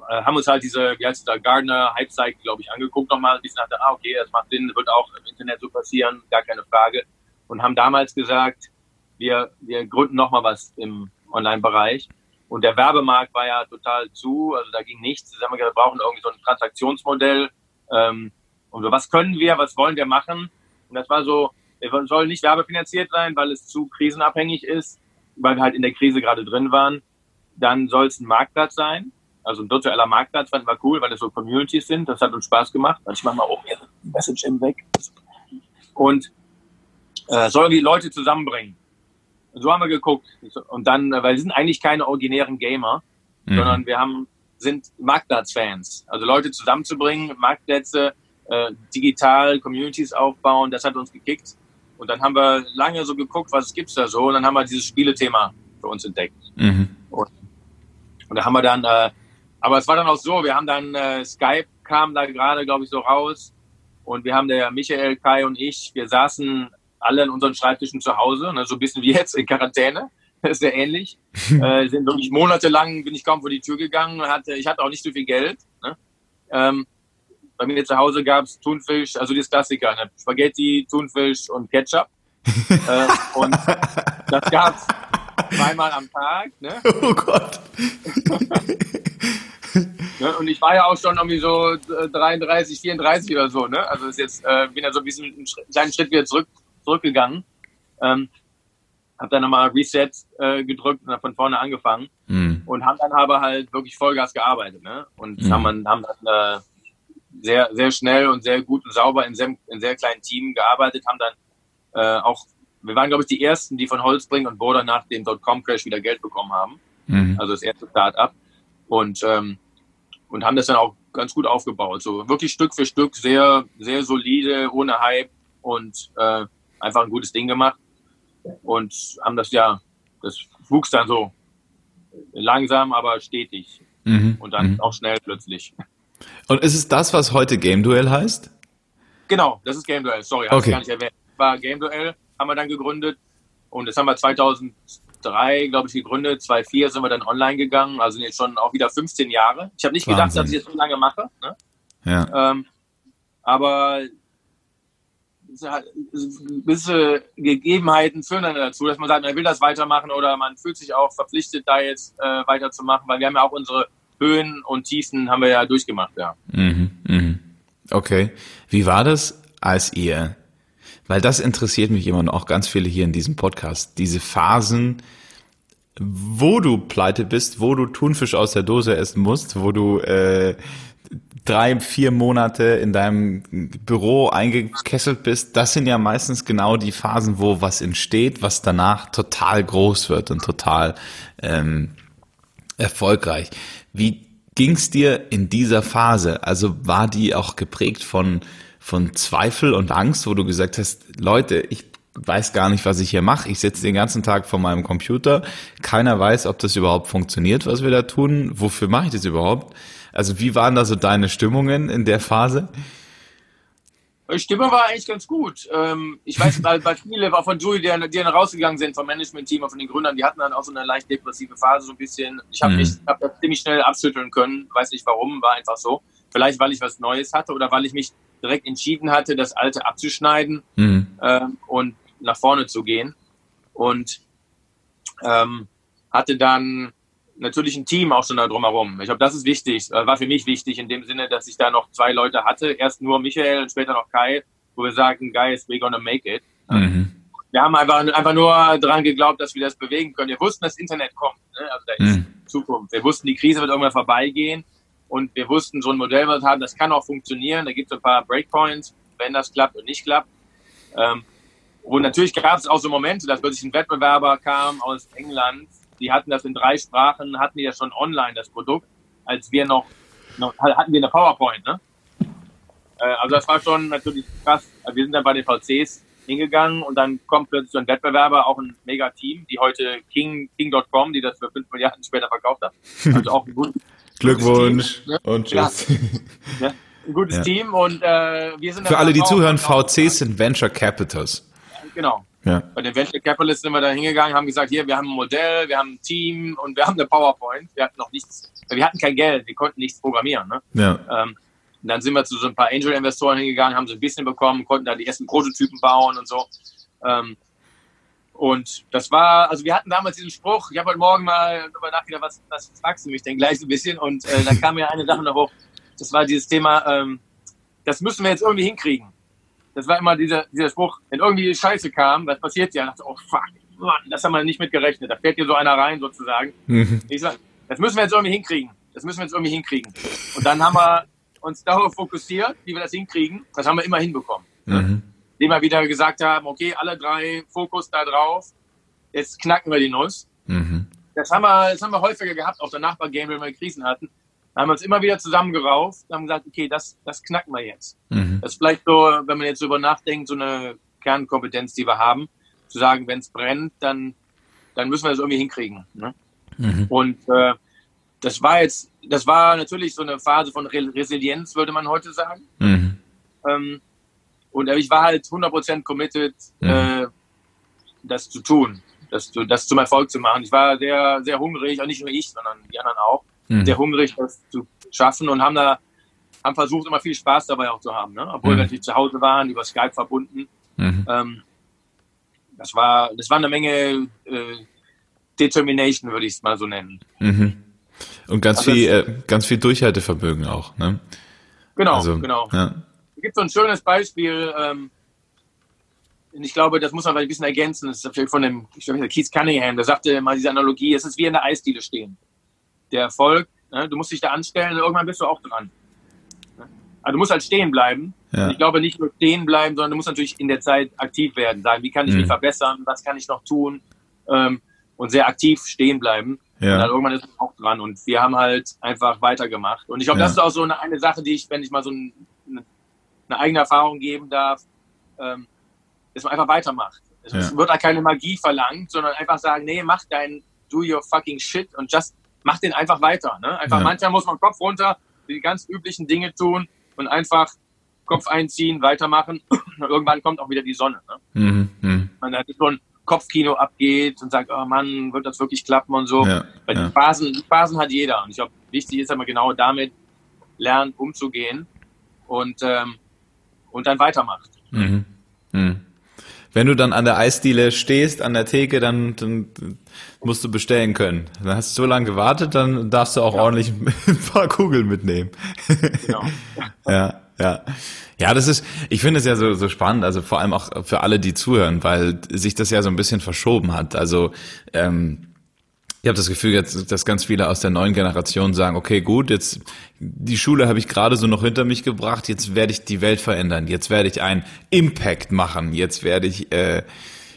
äh, haben uns halt diese, wie heißt der Gardner Hype Cycle, glaube ich, angeguckt nochmal. Bisschen dachte, ah, okay, das macht Sinn, wird auch im Internet so passieren, gar keine Frage. Und haben damals gesagt, wir, wir gründen nochmal was im Online-Bereich. Und der Werbemarkt war ja total zu, also da ging nichts. Da haben wir gesagt, wir brauchen irgendwie so ein Transaktionsmodell. Ähm, und so, was können wir, was wollen wir machen? Und das war so, sollen nicht werbefinanziert sein, weil es zu krisenabhängig ist, weil wir halt in der Krise gerade drin waren. Dann soll es ein Marktplatz sein, also ein virtueller Marktplatz, fanden wir cool, weil es so Communities sind. Das hat uns Spaß gemacht. Ich mache mal oben hier Message im weg. Und äh, soll die Leute zusammenbringen. So haben wir geguckt. Und dann, weil wir sind eigentlich keine originären Gamer, mhm. sondern wir haben, sind Marktplatzfans. Also Leute zusammenzubringen, Marktplätze, äh, digital Communities aufbauen, das hat uns gekickt. Und dann haben wir lange so geguckt, was gibt's da so. Und dann haben wir dieses Spielethema für uns entdeckt. Mhm. Und, und, da haben wir dann, äh, aber es war dann auch so, wir haben dann, äh, Skype kam da gerade, glaube ich, so raus. Und wir haben der Michael, Kai und ich, wir saßen alle in unseren Schreibtischen zu Hause, ne, so ein bisschen wie jetzt in Quarantäne. Das *laughs* ist sehr ähnlich. *laughs* äh, sind wirklich monatelang bin ich kaum vor die Tür gegangen. Hatte, ich hatte auch nicht so viel Geld. Ne? Ähm, bei mir zu Hause gab es Thunfisch, also das Klassiker, ne? Spaghetti, Thunfisch und Ketchup. *laughs* äh, und das gab es zweimal am Tag. Ne? *laughs* Oh Gott. *laughs* ne? Und ich war ja auch schon irgendwie so 33, äh, 34 oder so. Ne? Also ist jetzt äh, bin ja so ein bisschen einen kleinen Schritt wieder zurück, zurückgegangen. Ähm, hab dann nochmal Reset äh, gedrückt und von vorne angefangen mm. und haben dann aber halt wirklich Vollgas gearbeitet. Ne? Und mm. haben, haben dann äh, sehr, sehr schnell und sehr gut und sauber in sehr, in sehr kleinen Team gearbeitet, haben dann äh, auch, wir waren, glaube ich, die ersten, die von Holzbring und Border nach dem Dotcom-Crash wieder Geld bekommen haben. Mhm. Also das erste Start-up. Und, ähm, und haben das dann auch ganz gut aufgebaut. So wirklich Stück für Stück sehr, sehr solide, ohne Hype und äh, einfach ein gutes Ding gemacht. Und haben das ja, das wuchs dann so langsam, aber stetig. Mhm. Und dann mhm. auch schnell plötzlich. Und ist es das, was heute Game Duell heißt? Genau, das ist Game Duell. Sorry, habe okay. ich gar nicht erwähnt. War Game Duell, haben wir dann gegründet. Und das haben wir 2003, glaube ich, gegründet. 2004 sind wir dann online gegangen. Also jetzt schon auch wieder 15 Jahre. Ich habe nicht Wahnsinn. gedacht, dass ich das so lange mache. Ne? Ja. Ähm, aber gewisse Gegebenheiten führen dann dazu, dass man sagt, man will das weitermachen oder man fühlt sich auch verpflichtet, da jetzt äh, weiterzumachen, weil wir haben ja auch unsere Höhen und Tiefen haben wir ja durchgemacht, ja. Mhm, mh. Okay. Wie war das, als ihr, weil das interessiert mich immer noch, auch ganz viele hier in diesem Podcast, diese Phasen, wo du pleite bist, wo du Thunfisch aus der Dose essen musst, wo du äh, drei, vier Monate in deinem Büro eingekesselt bist, das sind ja meistens genau die Phasen, wo was entsteht, was danach total groß wird und total ähm, erfolgreich. Wie ging's dir in dieser Phase? Also war die auch geprägt von, von Zweifel und Angst, wo du gesagt hast, Leute, ich weiß gar nicht, was ich hier mache. Ich sitze den ganzen Tag vor meinem Computer. Keiner weiß, ob das überhaupt funktioniert, was wir da tun. Wofür mache ich das überhaupt? Also wie waren da so deine Stimmungen in der Phase? Die Stimmung war eigentlich ganz gut. Ähm, ich weiß, weil, weil viele von Julie, die, dann rausgegangen sind vom Management-Team und von den Gründern, die hatten dann auch so eine leicht depressive Phase, so ein bisschen. Ich habe mhm. hab das ziemlich schnell abschütteln können, weiß nicht warum, war einfach so. Vielleicht, weil ich was Neues hatte oder weil ich mich direkt entschieden hatte, das Alte abzuschneiden mhm. ähm, und nach vorne zu gehen. Und ähm, hatte dann natürlich ein Team auch schon da drumherum. Ich glaube, das ist wichtig, äh, war für mich wichtig in dem Sinne, dass ich da noch zwei Leute hatte. Erst nur Michael und später noch Kai, wo wir sagen, guys, we're gonna make it. Mhm. Wir haben einfach, einfach nur daran geglaubt, dass wir das bewegen können. Wir wussten, dass Internet kommt. Ne? Also da ist mhm. Zukunft. Wir wussten, die Krise wird irgendwann vorbeigehen. Und wir wussten, so ein Modell, was wir haben, das kann auch funktionieren. Da gibt es ein paar Breakpoints, wenn das klappt und nicht klappt. Ähm, und natürlich gab es auch so Momente, dass plötzlich ein Wettbewerber kam aus England, die hatten das in drei Sprachen, hatten die ja schon online, das Produkt, als wir noch, noch hatten wir eine PowerPoint, ne? Äh, also das war schon natürlich krass. Also wir sind dann bei den VCs hingegangen und dann kommt plötzlich so ein Wettbewerber, auch ein mega Team, die heute King, King.com, die das für 5 Milliarden später verkauft hat. Also auch ein gut, *laughs* Glückwunsch Team, ne? und tschüss. Ja, *laughs* ja, ein gutes ja. Team und äh, wir sind Für alle, die zuhören, VCs sind Venture Capitals. Genau. Ja. Bei den Venture Capitalists sind wir da hingegangen, haben gesagt, hier, wir haben ein Modell, wir haben ein Team und wir haben eine PowerPoint. Wir hatten noch nichts, wir hatten kein Geld, wir konnten nichts programmieren. Ne? Ja. Ähm, dann sind wir zu so ein paar Angel-Investoren hingegangen, haben so ein bisschen bekommen, konnten da die ersten Prototypen bauen und so. Ähm, und das war, also wir hatten damals diesen Spruch, ich habe heute Morgen mal darüber nachgedacht, was, was fragst du mich denn gleich so ein bisschen? Und äh, da kam mir eine Sache noch hoch, das war dieses Thema, ähm, das müssen wir jetzt irgendwie hinkriegen das war immer dieser, dieser Spruch, wenn irgendwie Scheiße kam, was passiert ja, dachte, oh fuck, Mann, das haben wir nicht mitgerechnet. Da fährt hier so einer rein sozusagen. Mhm. Ich sag, das müssen wir jetzt irgendwie hinkriegen. Das müssen wir jetzt irgendwie hinkriegen. Und dann haben wir uns darauf fokussiert, wie wir das hinkriegen. Das haben wir immer hinbekommen. Mhm. Indem wir wieder gesagt haben, okay, alle drei Fokus da drauf. Jetzt knacken wir die Nuss. Mhm. Das haben wir, das haben wir häufiger gehabt, auch danach bei Game, wenn wir Krisen hatten. Da haben wir uns immer wieder zusammengerauft und haben gesagt, okay, das, das knacken wir jetzt. Mhm. Das ist vielleicht so, wenn man jetzt darüber nachdenkt, so eine Kernkompetenz, die wir haben, zu sagen, wenn es brennt, dann, dann müssen wir das irgendwie hinkriegen. Ne? Mhm. Und äh, das war jetzt, das war natürlich so eine Phase von Re Resilienz, würde man heute sagen. Mhm. Ähm, und ich war halt 100% committed, mhm. äh, das zu tun, das, das zum Erfolg zu machen. Ich war sehr, sehr hungrig, und nicht nur ich, sondern die anderen auch mhm. sehr hungrig, das zu schaffen und haben da haben versucht, immer viel Spaß dabei auch zu haben. Ne? Obwohl mhm. wir natürlich zu Hause waren, über Skype verbunden. Mhm. Ähm, das war, das war eine Menge äh, Determination, würde ich es mal so nennen. Mhm. Und ganz also viel, äh, ganz viel Durchhaltevermögen auch, ne? Genau, also, genau. Ja. Es gibt so ein schönes Beispiel, ähm, ich glaube, das muss man ein bisschen ergänzen. Das ist von dem, ich glaube, Keith Cunningham, der sagte mal diese Analogie, es ist wie in der Eisdiele stehen der Erfolg, ne, du musst dich da anstellen und irgendwann bist du auch dran. also du musst halt stehen bleiben. Ja. Ich glaube nicht nur stehen bleiben, sondern du musst natürlich in der Zeit aktiv werden, sagen, wie kann ich mich mhm. verbessern, was kann ich noch tun ähm, und sehr aktiv stehen bleiben. Ja. Und dann irgendwann ist es auch dran und wir haben halt einfach weitergemacht. Und ich glaube, ja. das ist auch so eine, eine Sache, die ich, wenn ich mal so ein, eine, eigene Erfahrung geben darf, ähm, dass man einfach weitermacht. Es ja. wird halt keine Magie verlangt, sondern einfach sagen, nee, mach dein do your fucking shit und just mach den einfach weiter. Ne? Einfach ja. manchmal muss man Kopf runter, die ganz üblichen Dinge tun und einfach Kopf einziehen, weitermachen. *clears throat* Und irgendwann kommt auch wieder die Sonne. Ne? Mhm. Mhm. Man hat so ein Kopfkino abgeht und sagt, oh Mann, wird das wirklich klappen und so. Ja. Weil die, Phasen, die Phasen hat jeder. Und ich glaube, wichtig ist aber genau damit lernen, umzugehen und, ähm, und dann weitermacht. Mhm. Mhm wenn du dann an der Eisdiele stehst, an der Theke, dann, dann musst du bestellen können. Dann hast du so lange gewartet, dann darfst du auch ja. ordentlich *laughs* ein paar Kugeln mitnehmen. Genau. *laughs* ja, ja. Ja, das ist, ich finde es ja so, so spannend, also vor allem auch für alle, die zuhören, weil sich das ja so ein bisschen verschoben hat. Also ähm, ich habe das Gefühl, jetzt, dass ganz viele aus der neuen Generation sagen, okay, gut, jetzt die Schule habe ich gerade so noch hinter mich gebracht, jetzt werde ich die Welt verändern, jetzt werde ich einen Impact machen, jetzt werde ich äh,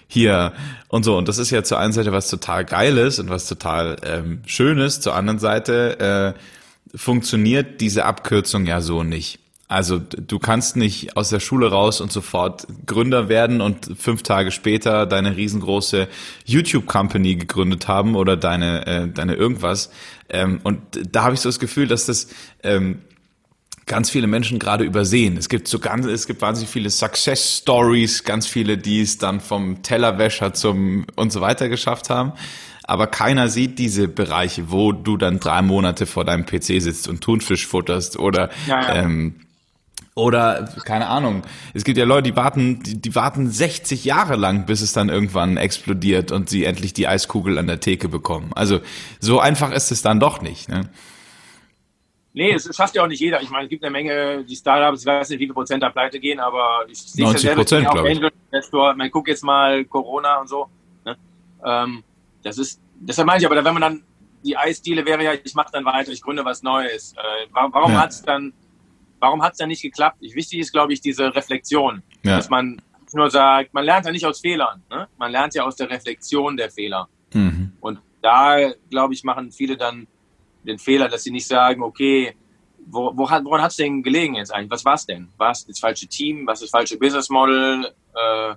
hier und so. Und das ist ja zur einen Seite was total Geiles und was total ähm, Schönes, zur anderen Seite äh, funktioniert diese Abkürzung ja so nicht. Also du kannst nicht aus der Schule raus und sofort Gründer werden und fünf Tage später deine riesengroße YouTube-Company gegründet haben oder deine, äh, deine irgendwas. Ähm, und da habe ich so das Gefühl, dass das ähm, ganz viele Menschen gerade übersehen. Es gibt so ganz, es gibt wahnsinnig viele Success Stories, ganz viele, die es dann vom Tellerwäscher zum und so weiter geschafft haben. Aber keiner sieht diese Bereiche, wo du dann drei Monate vor deinem PC sitzt und Thunfisch futterst oder ja, ja. Ähm, oder, keine Ahnung, es gibt ja Leute, die warten, die, die, warten 60 Jahre lang, bis es dann irgendwann explodiert und sie endlich die Eiskugel an der Theke bekommen. Also so einfach ist es dann doch nicht. Ne? Nee, es schafft ja auch nicht jeder. Ich meine, es gibt eine Menge, die Startups, ich weiß nicht, wie viel Prozent da pleite gehen, aber ich sehe 90 ja Prozent, glaube ich. Investor. Man guckt jetzt mal Corona und so. Ne? Ähm, das ist, deshalb meine ich, aber wenn man dann, die Eisdiele wäre ja, ich mache dann weiter, ich gründe was Neues. Äh, warum ja. hat es dann warum hat es dann nicht geklappt? Wichtig ist, glaube ich, diese Reflexion, ja. dass man nur sagt, man lernt ja nicht aus Fehlern, ne? man lernt ja aus der Reflexion der Fehler. Mhm. Und da, glaube ich, machen viele dann den Fehler, dass sie nicht sagen, okay, wo, wo hat, woran hat es denn gelegen jetzt eigentlich? Was war es denn? War es das falsche Team? Was ist das falsche Business Model? Äh,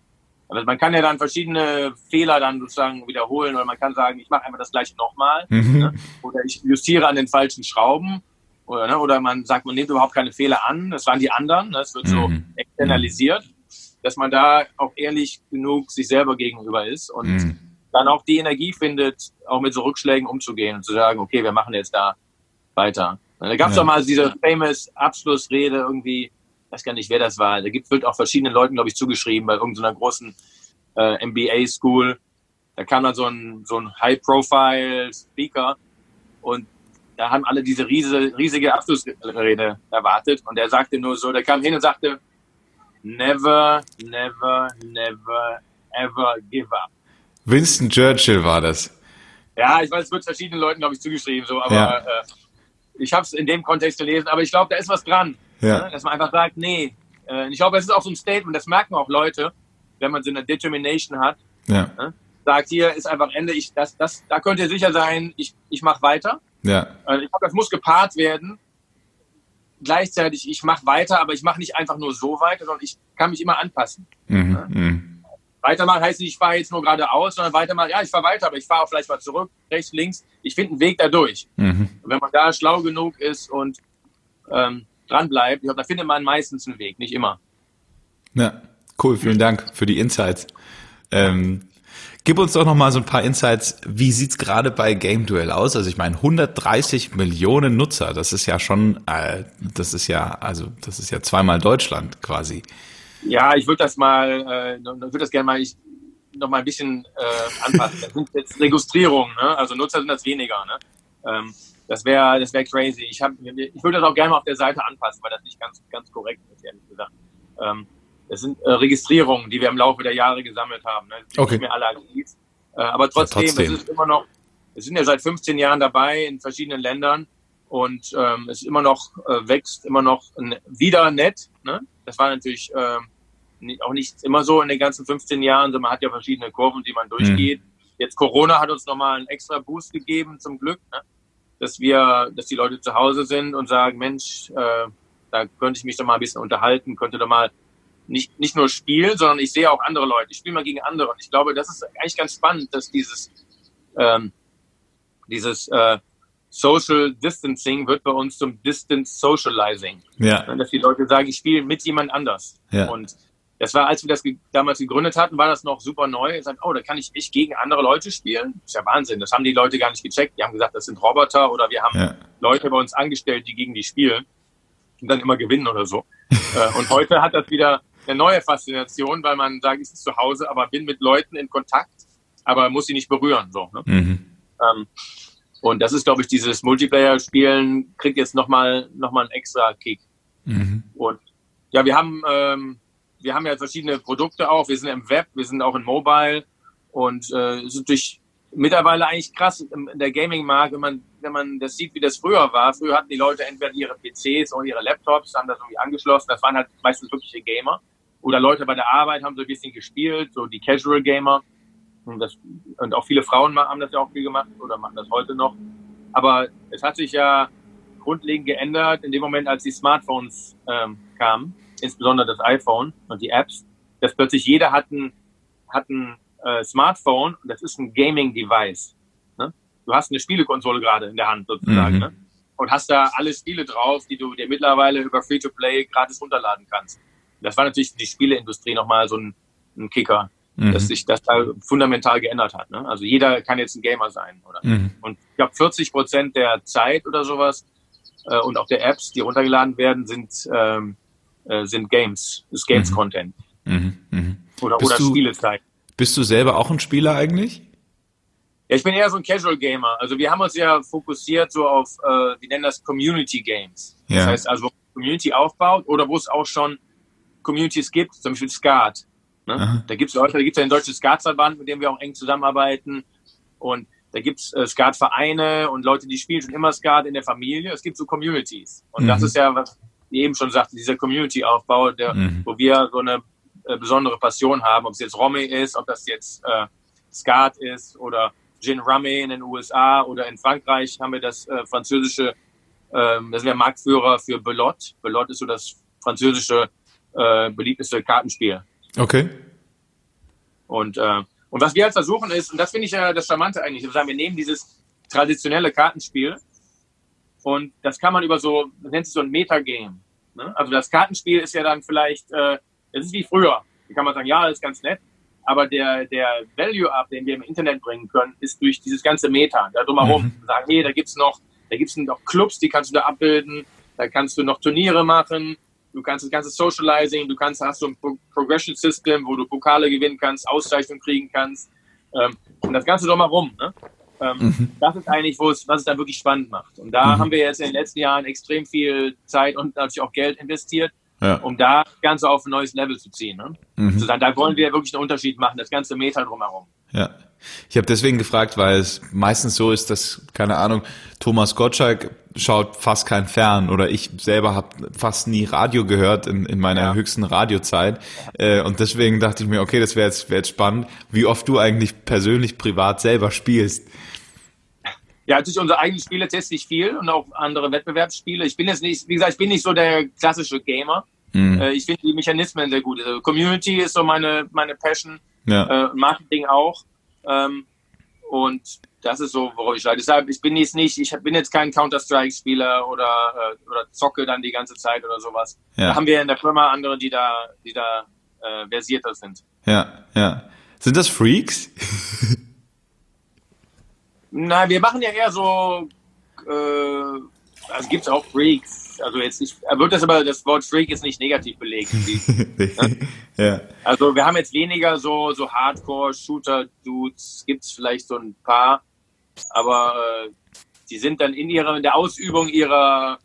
also man kann ja dann verschiedene Fehler dann sozusagen wiederholen oder man kann sagen, ich mache einfach das gleiche nochmal mhm. ne? oder ich justiere an den falschen Schrauben oder, ne, oder man sagt, man nimmt überhaupt keine Fehler an, das waren die anderen, das ne, wird so mhm. externalisiert, dass man da auch ehrlich genug sich selber gegenüber ist und mhm. dann auch die Energie findet, auch mit so Rückschlägen umzugehen und zu sagen, okay, wir machen jetzt da weiter. Da gab es ja. doch mal diese famous Abschlussrede irgendwie, ich weiß gar nicht, wer das war. Da gibt wird auch verschiedenen Leuten, glaube ich, zugeschrieben bei irgendeiner großen äh, MBA-School. Da kam dann so ein, so ein High-Profile-Speaker und da haben alle diese riesige, riesige Abschlussrede erwartet und er sagte nur so, der kam hin und sagte, never, never, never, ever give up. Winston Churchill war das. Ja, ich weiß, es wird verschiedenen Leuten, glaube ich, zugeschrieben, so, aber ja. äh, ich habe es in dem Kontext gelesen, aber ich glaube, da ist was dran. Ja. Ne? Dass man einfach sagt, nee. Äh, ich glaube, es ist auch so ein Statement, das merken auch Leute, wenn man so eine Determination hat. Ja. Ne? Sagt, hier ist einfach Ende, ich, das, das, da könnt ihr sicher sein, ich, ich mache weiter. Ja. Also ich glaube, das muss gepaart werden. Gleichzeitig, ich mache weiter, aber ich mache nicht einfach nur so weiter, sondern ich kann mich immer anpassen. Mhm. Ja? Mhm. Weitermachen heißt nicht, ich fahre jetzt nur geradeaus, sondern weitermachen, ja, ich fahre weiter, aber ich fahre auch vielleicht mal zurück, rechts, links. Ich finde einen Weg dadurch. Mhm. Und wenn man da schlau genug ist und ähm, dran bleibt, da findet man meistens einen Weg, nicht immer. Ja, cool, vielen Dank für die Insights. Ähm, Gib uns doch noch mal so ein paar Insights. Wie sieht's gerade bei Game Duel aus? Also ich meine 130 Millionen Nutzer. Das ist ja schon, äh, das ist ja, also das ist ja zweimal Deutschland quasi. Ja, ich würde das mal, äh, würde das gerne mal ich, noch mal ein bisschen äh, anpassen. Das sind jetzt Registrierungen, ne? also Nutzer sind das weniger. Ne? Ähm, das wäre, das wäre crazy. Ich habe, ich würde das auch gerne mal auf der Seite anpassen, weil das nicht ganz, ganz korrekt ist, ehrlich gesagt. Ähm, das sind äh, Registrierungen, die wir im Laufe der Jahre gesammelt haben. Ne? Das okay. nicht mehr alle aktiv. Äh, aber trotzdem, ja, trotzdem, es ist immer noch, wir sind ja seit 15 Jahren dabei in verschiedenen Ländern und ähm, es immer noch äh, wächst, immer noch wieder nett. Ne? Das war natürlich äh, auch nicht immer so in den ganzen 15 Jahren, sondern man hat ja verschiedene Kurven, die man durchgeht. Mhm. Jetzt Corona hat uns nochmal einen extra Boost gegeben, zum Glück, ne? dass wir, dass die Leute zu Hause sind und sagen, Mensch, äh, da könnte ich mich doch mal ein bisschen unterhalten, könnte doch mal nicht, nicht nur spielen, sondern ich sehe auch andere Leute. Ich spiele mal gegen andere. Und ich glaube, das ist eigentlich ganz spannend, dass dieses, ähm, dieses äh, Social Distancing wird bei uns zum Distance Socializing. Ja. Dass die Leute sagen, ich spiele mit jemand anders. Ja. Und das war, als wir das damals gegründet hatten, war das noch super neu. Ich sagte, oh, da kann ich ich gegen andere Leute spielen. Das ist ja Wahnsinn. Das haben die Leute gar nicht gecheckt. Die haben gesagt, das sind Roboter oder wir haben ja. Leute bei uns angestellt, die gegen die spielen und dann immer gewinnen oder so. *laughs* Äh, und heute hat das wieder eine neue Faszination, weil man sagt, ich bin zu Hause, aber bin mit Leuten in Kontakt, aber muss sie nicht berühren. So, ne? mhm. ähm, und das ist, glaube ich, dieses Multiplayer-Spielen kriegt jetzt nochmal noch mal einen extra Kick. Mhm. Und ja, wir haben, ähm, wir haben ja verschiedene Produkte auch. Wir sind im Web, wir sind auch in Mobile. Und äh, es ist natürlich mittlerweile eigentlich krass in der Gaming-Markt, wenn man, wenn man das sieht, wie das früher war. Früher hatten die Leute entweder ihre PCs oder ihre Laptops, haben das irgendwie angeschlossen. Das waren halt meistens wirkliche Gamer. Oder Leute bei der Arbeit haben so ein bisschen gespielt, so die Casual Gamer. Und, das, und auch viele Frauen haben das ja auch viel gemacht oder machen das heute noch. Aber es hat sich ja grundlegend geändert in dem Moment, als die Smartphones ähm, kamen, insbesondere das iPhone und die Apps, dass plötzlich jeder hat ein, hat ein äh, Smartphone und das ist ein Gaming-Device. Ne? Du hast eine Spielekonsole gerade in der Hand sozusagen mhm. ne? und hast da alle Spiele drauf, die du dir mittlerweile über Free-to-Play gratis runterladen kannst. Das war natürlich die Spieleindustrie nochmal so ein, ein Kicker, mhm. dass sich das da fundamental geändert hat. Ne? Also jeder kann jetzt ein Gamer sein. Oder? Mhm. Und ich glaube, 40 Prozent der Zeit oder sowas äh, und auch der Apps, die runtergeladen werden, sind, ähm, äh, sind Games, ist Games-Content. Mhm. mhm. Oder, oder Spielezeit. Bist du selber auch ein Spieler eigentlich? Ja, ich bin eher so ein Casual Gamer. Also wir haben uns ja fokussiert so auf, äh, wir nennen das Community Games. Ja. Das heißt also, wo Community aufbaut oder wo es auch schon Communities gibt, zum Beispiel Skat. Ne? Da gibt es Leute, da gibt es ja ein deutsches Skatverband, mit dem wir auch eng zusammenarbeiten. Und da gibt es äh, Skatvereine und Leute, die spielen schon immer Skat in der Familie. Es gibt so Communities. Und mhm. das ist ja, was ich eben schon sagte, dieser Community-Aufbau, mhm. wo wir so eine äh, besondere Passion haben, ob es jetzt Romy ist, ob das jetzt äh, Skat ist oder Gin Rummy in den USA oder in Frankreich haben wir das äh, französische, äh, das wäre Marktführer für Belot. Belot ist so das französische äh, beliebteste Kartenspiel. Okay. Und, äh, und was wir jetzt versuchen ist, und das finde ich ja das Charmante eigentlich, wir sagen, wir nehmen dieses traditionelle Kartenspiel und das kann man über so, das nennt sich so ein Metagame. Ne? Also das Kartenspiel ist ja dann vielleicht, äh, das ist wie früher. Da kann man sagen, ja, das ist ganz nett, aber der, der Value-Up, den wir im Internet bringen können, ist durch dieses ganze Meta, da drumherum. Mhm. Sagen, hey, da gibt's noch, da gibt's noch Clubs, die kannst du da abbilden, da kannst du noch Turniere machen, du kannst das ganze Socializing, du kannst, hast so ein Pro Progression System, wo du Pokale gewinnen kannst, Auszeichnungen kriegen kannst, ähm, und das Ganze drumherum, ne? Ähm, mhm. Das ist eigentlich, wo es, was es dann wirklich spannend macht. Und da mhm. haben wir jetzt in den letzten Jahren extrem viel Zeit und natürlich auch Geld investiert, ja. um da das Ganze auf ein neues Level zu ziehen. Ne? Mhm. Sagen, da wollen wir wirklich einen Unterschied machen, das ganze Meter drumherum. Ja. Ich habe deswegen gefragt, weil es meistens so ist, dass, keine Ahnung, Thomas Gottschalk schaut fast kein Fern oder ich selber habe fast nie Radio gehört in, in meiner ja. höchsten Radiozeit. Äh, und deswegen dachte ich mir, okay, das wäre jetzt, wär jetzt spannend, wie oft du eigentlich persönlich privat selber spielst. Ja, natürlich unsere eigenen Spiele teste ich viel und auch andere Wettbewerbsspiele. Ich bin jetzt nicht, wie gesagt, ich bin nicht so der klassische Gamer. Mhm. Äh, ich finde die Mechanismen sehr gut. Also Community ist so meine, meine Passion. Ja. Äh, Marketing auch. Ähm, und das ist so, worauf ich schreibe. Deshalb, ich bin jetzt nicht, ich bin jetzt kein Counter-Strike-Spieler oder, äh, oder zocke dann die ganze Zeit oder sowas. Ja. Da haben wir in der Firma andere, die da, die da äh, versierter sind. Ja, ja. Sind das Freaks? *laughs* Nein, wir machen ja eher so, äh, also gibt es auch Freaks. Also jetzt nicht, wird das aber, das Wort Freak ist nicht negativ belegt. *laughs* ne? ja. Also wir haben jetzt weniger so, so Hardcore-Shooter-Dudes, gibt es vielleicht so ein paar, aber äh, die sind dann in ihrer, in der Ausübung ihrer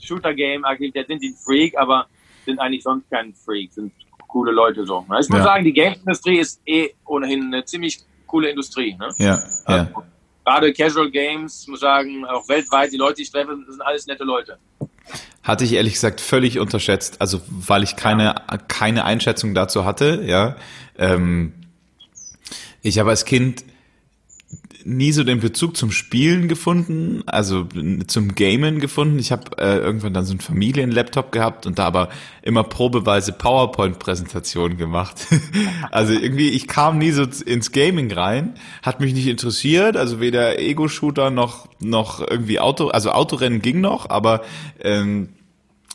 Shooter-Game-Aktivität sind die ein Freak, aber sind eigentlich sonst kein Freak, sind coole Leute so. Ich muss ja. sagen, die Game-Industrie ist eh ohnehin eine ziemlich coole Industrie. Ne? Ja, ja. Also, gerade Casual Games, muss sagen, auch weltweit, die Leute, die ich treffe, sind alles nette Leute. Hatte ich ehrlich gesagt völlig unterschätzt, also weil ich keine, keine Einschätzung dazu hatte, ja. Ähm, ich habe als Kind nie so den Bezug zum Spielen gefunden, also zum Gamen gefunden. Ich habe äh, irgendwann dann so einen Familienlaptop gehabt und da aber immer probeweise PowerPoint-Präsentationen gemacht. *laughs* also irgendwie, ich kam nie so ins Gaming rein, hat mich nicht interessiert, also weder Ego-Shooter noch noch irgendwie Auto, also Autorennen ging noch, aber ähm,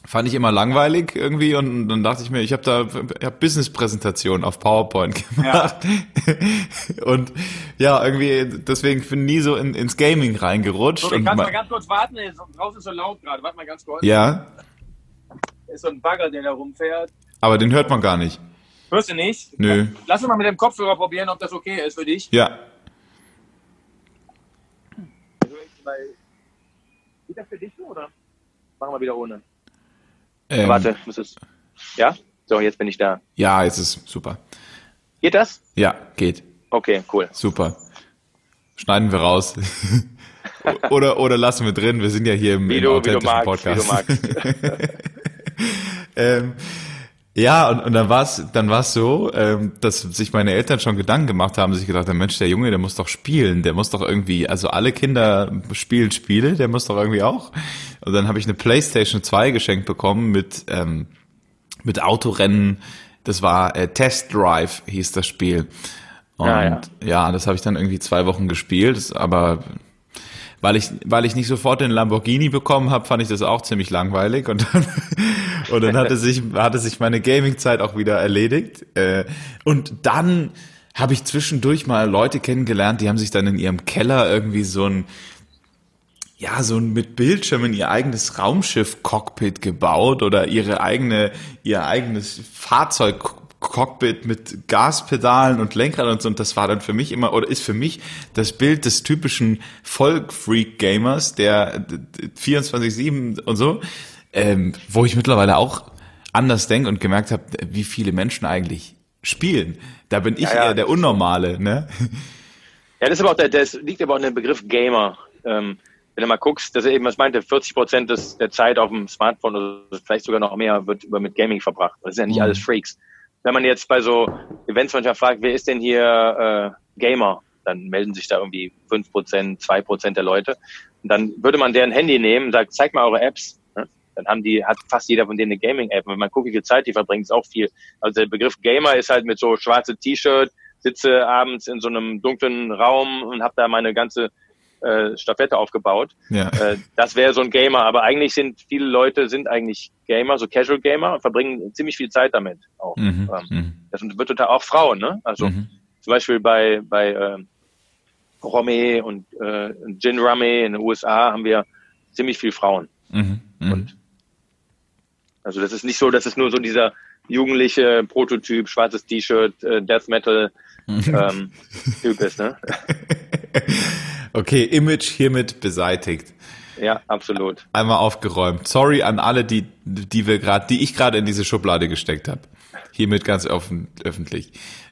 fand ich immer langweilig irgendwie und dann dachte ich mir, ich habe da ich hab Business-Präsentationen auf PowerPoint *laughs* gemacht ja. und ja, irgendwie deswegen bin ich nie so in, ins Gaming reingerutscht. So, ich kann mal ganz kurz warten, draußen ist so laut gerade, warte mal ganz kurz. Ja. Ist so ein Bagger, der da rumfährt. Aber den hört man gar nicht. Hörst du nicht? Nö. Lass uns mal mit dem Kopfhörer probieren, ob das okay ist für dich. Ja. Geht das für dich so, oder? Machen wir wieder ohne. Ähm, Warte, muss es. Ja? So, jetzt bin ich da. Ja, jetzt ist super. Geht das? Ja, geht. Okay, cool. Super. Schneiden wir raus. *laughs* oder, oder lassen wir drin. Wir sind ja hier im, wie im du, authentischen wie du magst, Podcast. Wie du magst. *laughs* ähm, ja, und, und dann war es dann war's so, ähm, dass sich meine Eltern schon Gedanken gemacht haben, sich gedacht haben, Mensch, der Junge, der muss doch spielen, der muss doch irgendwie, also alle Kinder spielen Spiele, der muss doch irgendwie auch. Und dann habe ich eine Playstation 2 geschenkt bekommen mit, ähm, mit Autorennen, das war äh, Test Drive, hieß das Spiel. Und Ah, ja. ja, das habe ich dann irgendwie zwei Wochen gespielt, aber weil ich, weil ich nicht sofort den Lamborghini bekommen habe, fand ich das auch ziemlich langweilig und dann, *laughs* und dann hatte sich, hatte sich meine Gaming-Zeit auch wieder erledigt. Äh, Und dann habe ich zwischendurch mal Leute kennengelernt, die haben sich dann in ihrem Keller irgendwie so ein, ja, so ein mit Bildschirmen ihr eigenes Raumschiff-Cockpit gebaut oder ihre eigene, ihr eigenes Fahrzeug-Cockpit mit Gaspedalen und Lenkrad und so. Und das war dann für mich immer, oder ist für mich das Bild des typischen Folk-Freak-Gamers, der 24-7 und so, ähm, wo ich mittlerweile auch anders denke und gemerkt habe, wie viele Menschen eigentlich spielen. Da bin ich Ja, ja. eher der Unnormale, ne? Ja, das ist aber auch der, das liegt aber auch in dem Begriff Gamer. Ähm, wenn du mal guckst, dass er eben, was meinte, 40 Prozent der Zeit auf dem Smartphone oder vielleicht sogar noch mehr wird über mit Gaming verbracht. Das sind ja nicht Mhm. alles Freaks. Wenn man jetzt bei so Events manchmal fragt, wer ist denn hier äh, Gamer, dann melden sich da irgendwie 5 Prozent, 2 Prozent der Leute. Und dann würde man deren Handy nehmen sagt, zeig mal eure Apps. Ne? Dann haben die, hat fast jeder von denen eine Gaming-App. Und wenn man guckt, wie viel Zeit die verbringen, ist auch viel. Also der Begriff Gamer ist halt mit so schwarze T-Shirt, sitze abends in so einem dunklen Raum und habe da meine ganze äh, Staffette aufgebaut. Ja. Äh, das wäre so ein Gamer, aber eigentlich sind viele Leute sind eigentlich Gamer, so Casual Gamer und verbringen ziemlich viel Zeit damit auch. Mhm. Ähm, Mhm. das wird total auch Frauen, ne? Also Mhm. zum Beispiel bei bei ähm, Rome und äh, Gin Rame in den USA haben wir ziemlich viel Frauen. Mhm. Mhm. Und also das ist nicht so, dass es nur so dieser jugendliche Prototyp, schwarzes T-Shirt, äh, Death Metal ähm, Typ ist, ne? *laughs* *laughs* Okay, Image hiermit beseitigt. Ja, absolut. Einmal aufgeräumt. Sorry an alle, die, die wir gerade, die ich gerade in diese Schublade gesteckt habe. Hiermit ganz offen, öffentlich.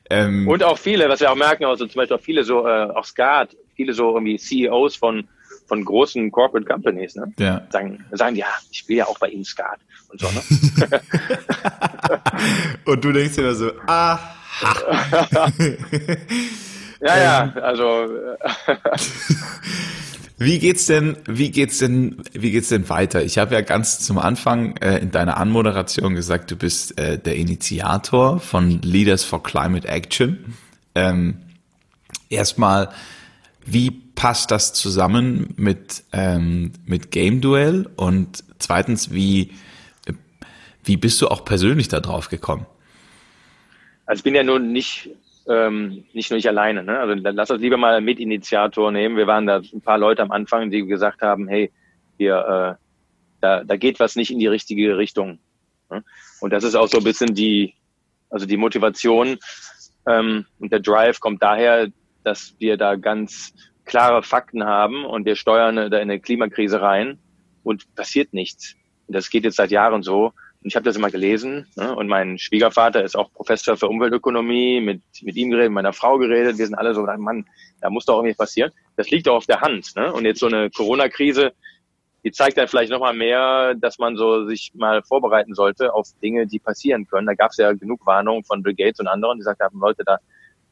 Ähm, Und auch viele, was wir auch merken, also zum Beispiel auch viele so, äh, auch Skat, viele so irgendwie CEOs von, von großen Corporate Companies, ne? ja. Sagen, sagen, ja, ich will ja auch bei Ihnen Skat und so, ne? *laughs* Und du denkst dir so, ah, *laughs* Ja, ja, also, *laughs* Wie geht's denn, wie geht's denn, wie geht's denn weiter? Ich habe ja ganz zum Anfang äh, in deiner Anmoderation gesagt, du bist äh, der Initiator von Leaders for Climate Action. Ähm, erstmal, wie passt das zusammen mit ähm, mit Game Duell? Und zweitens, wie äh, wie bist du auch persönlich da drauf gekommen? also ich bin ja nun nicht, ähm, nicht nur ich alleine, ne? Also lass uns lieber mal einen Mitinitiator nehmen. Wir waren da ein paar Leute am Anfang, die gesagt haben, hey, wir, äh, da, da geht was nicht in die richtige Richtung. Ne? Und das ist auch so ein bisschen die, also die Motivation ähm, und der Drive kommt daher, dass wir da ganz klare Fakten haben und wir steuern da in eine Klimakrise rein und passiert nichts. Und das geht jetzt seit Jahren so. Ich habe das immer gelesen. Ne? Und mein Schwiegervater ist auch Professor für Umweltökonomie, mit, mit ihm geredet, mit meiner Frau geredet. Wir sind alle so, Mann, da muss doch irgendwie passieren. Das liegt doch auf der Hand. Ne? Und jetzt so eine Corona-Krise, die zeigt dann vielleicht nochmal mehr, dass man so sich mal vorbereiten sollte auf Dinge, die passieren können. Da gab es ja genug Warnungen von Bill Gates und anderen, die gesagt haben, Leute, da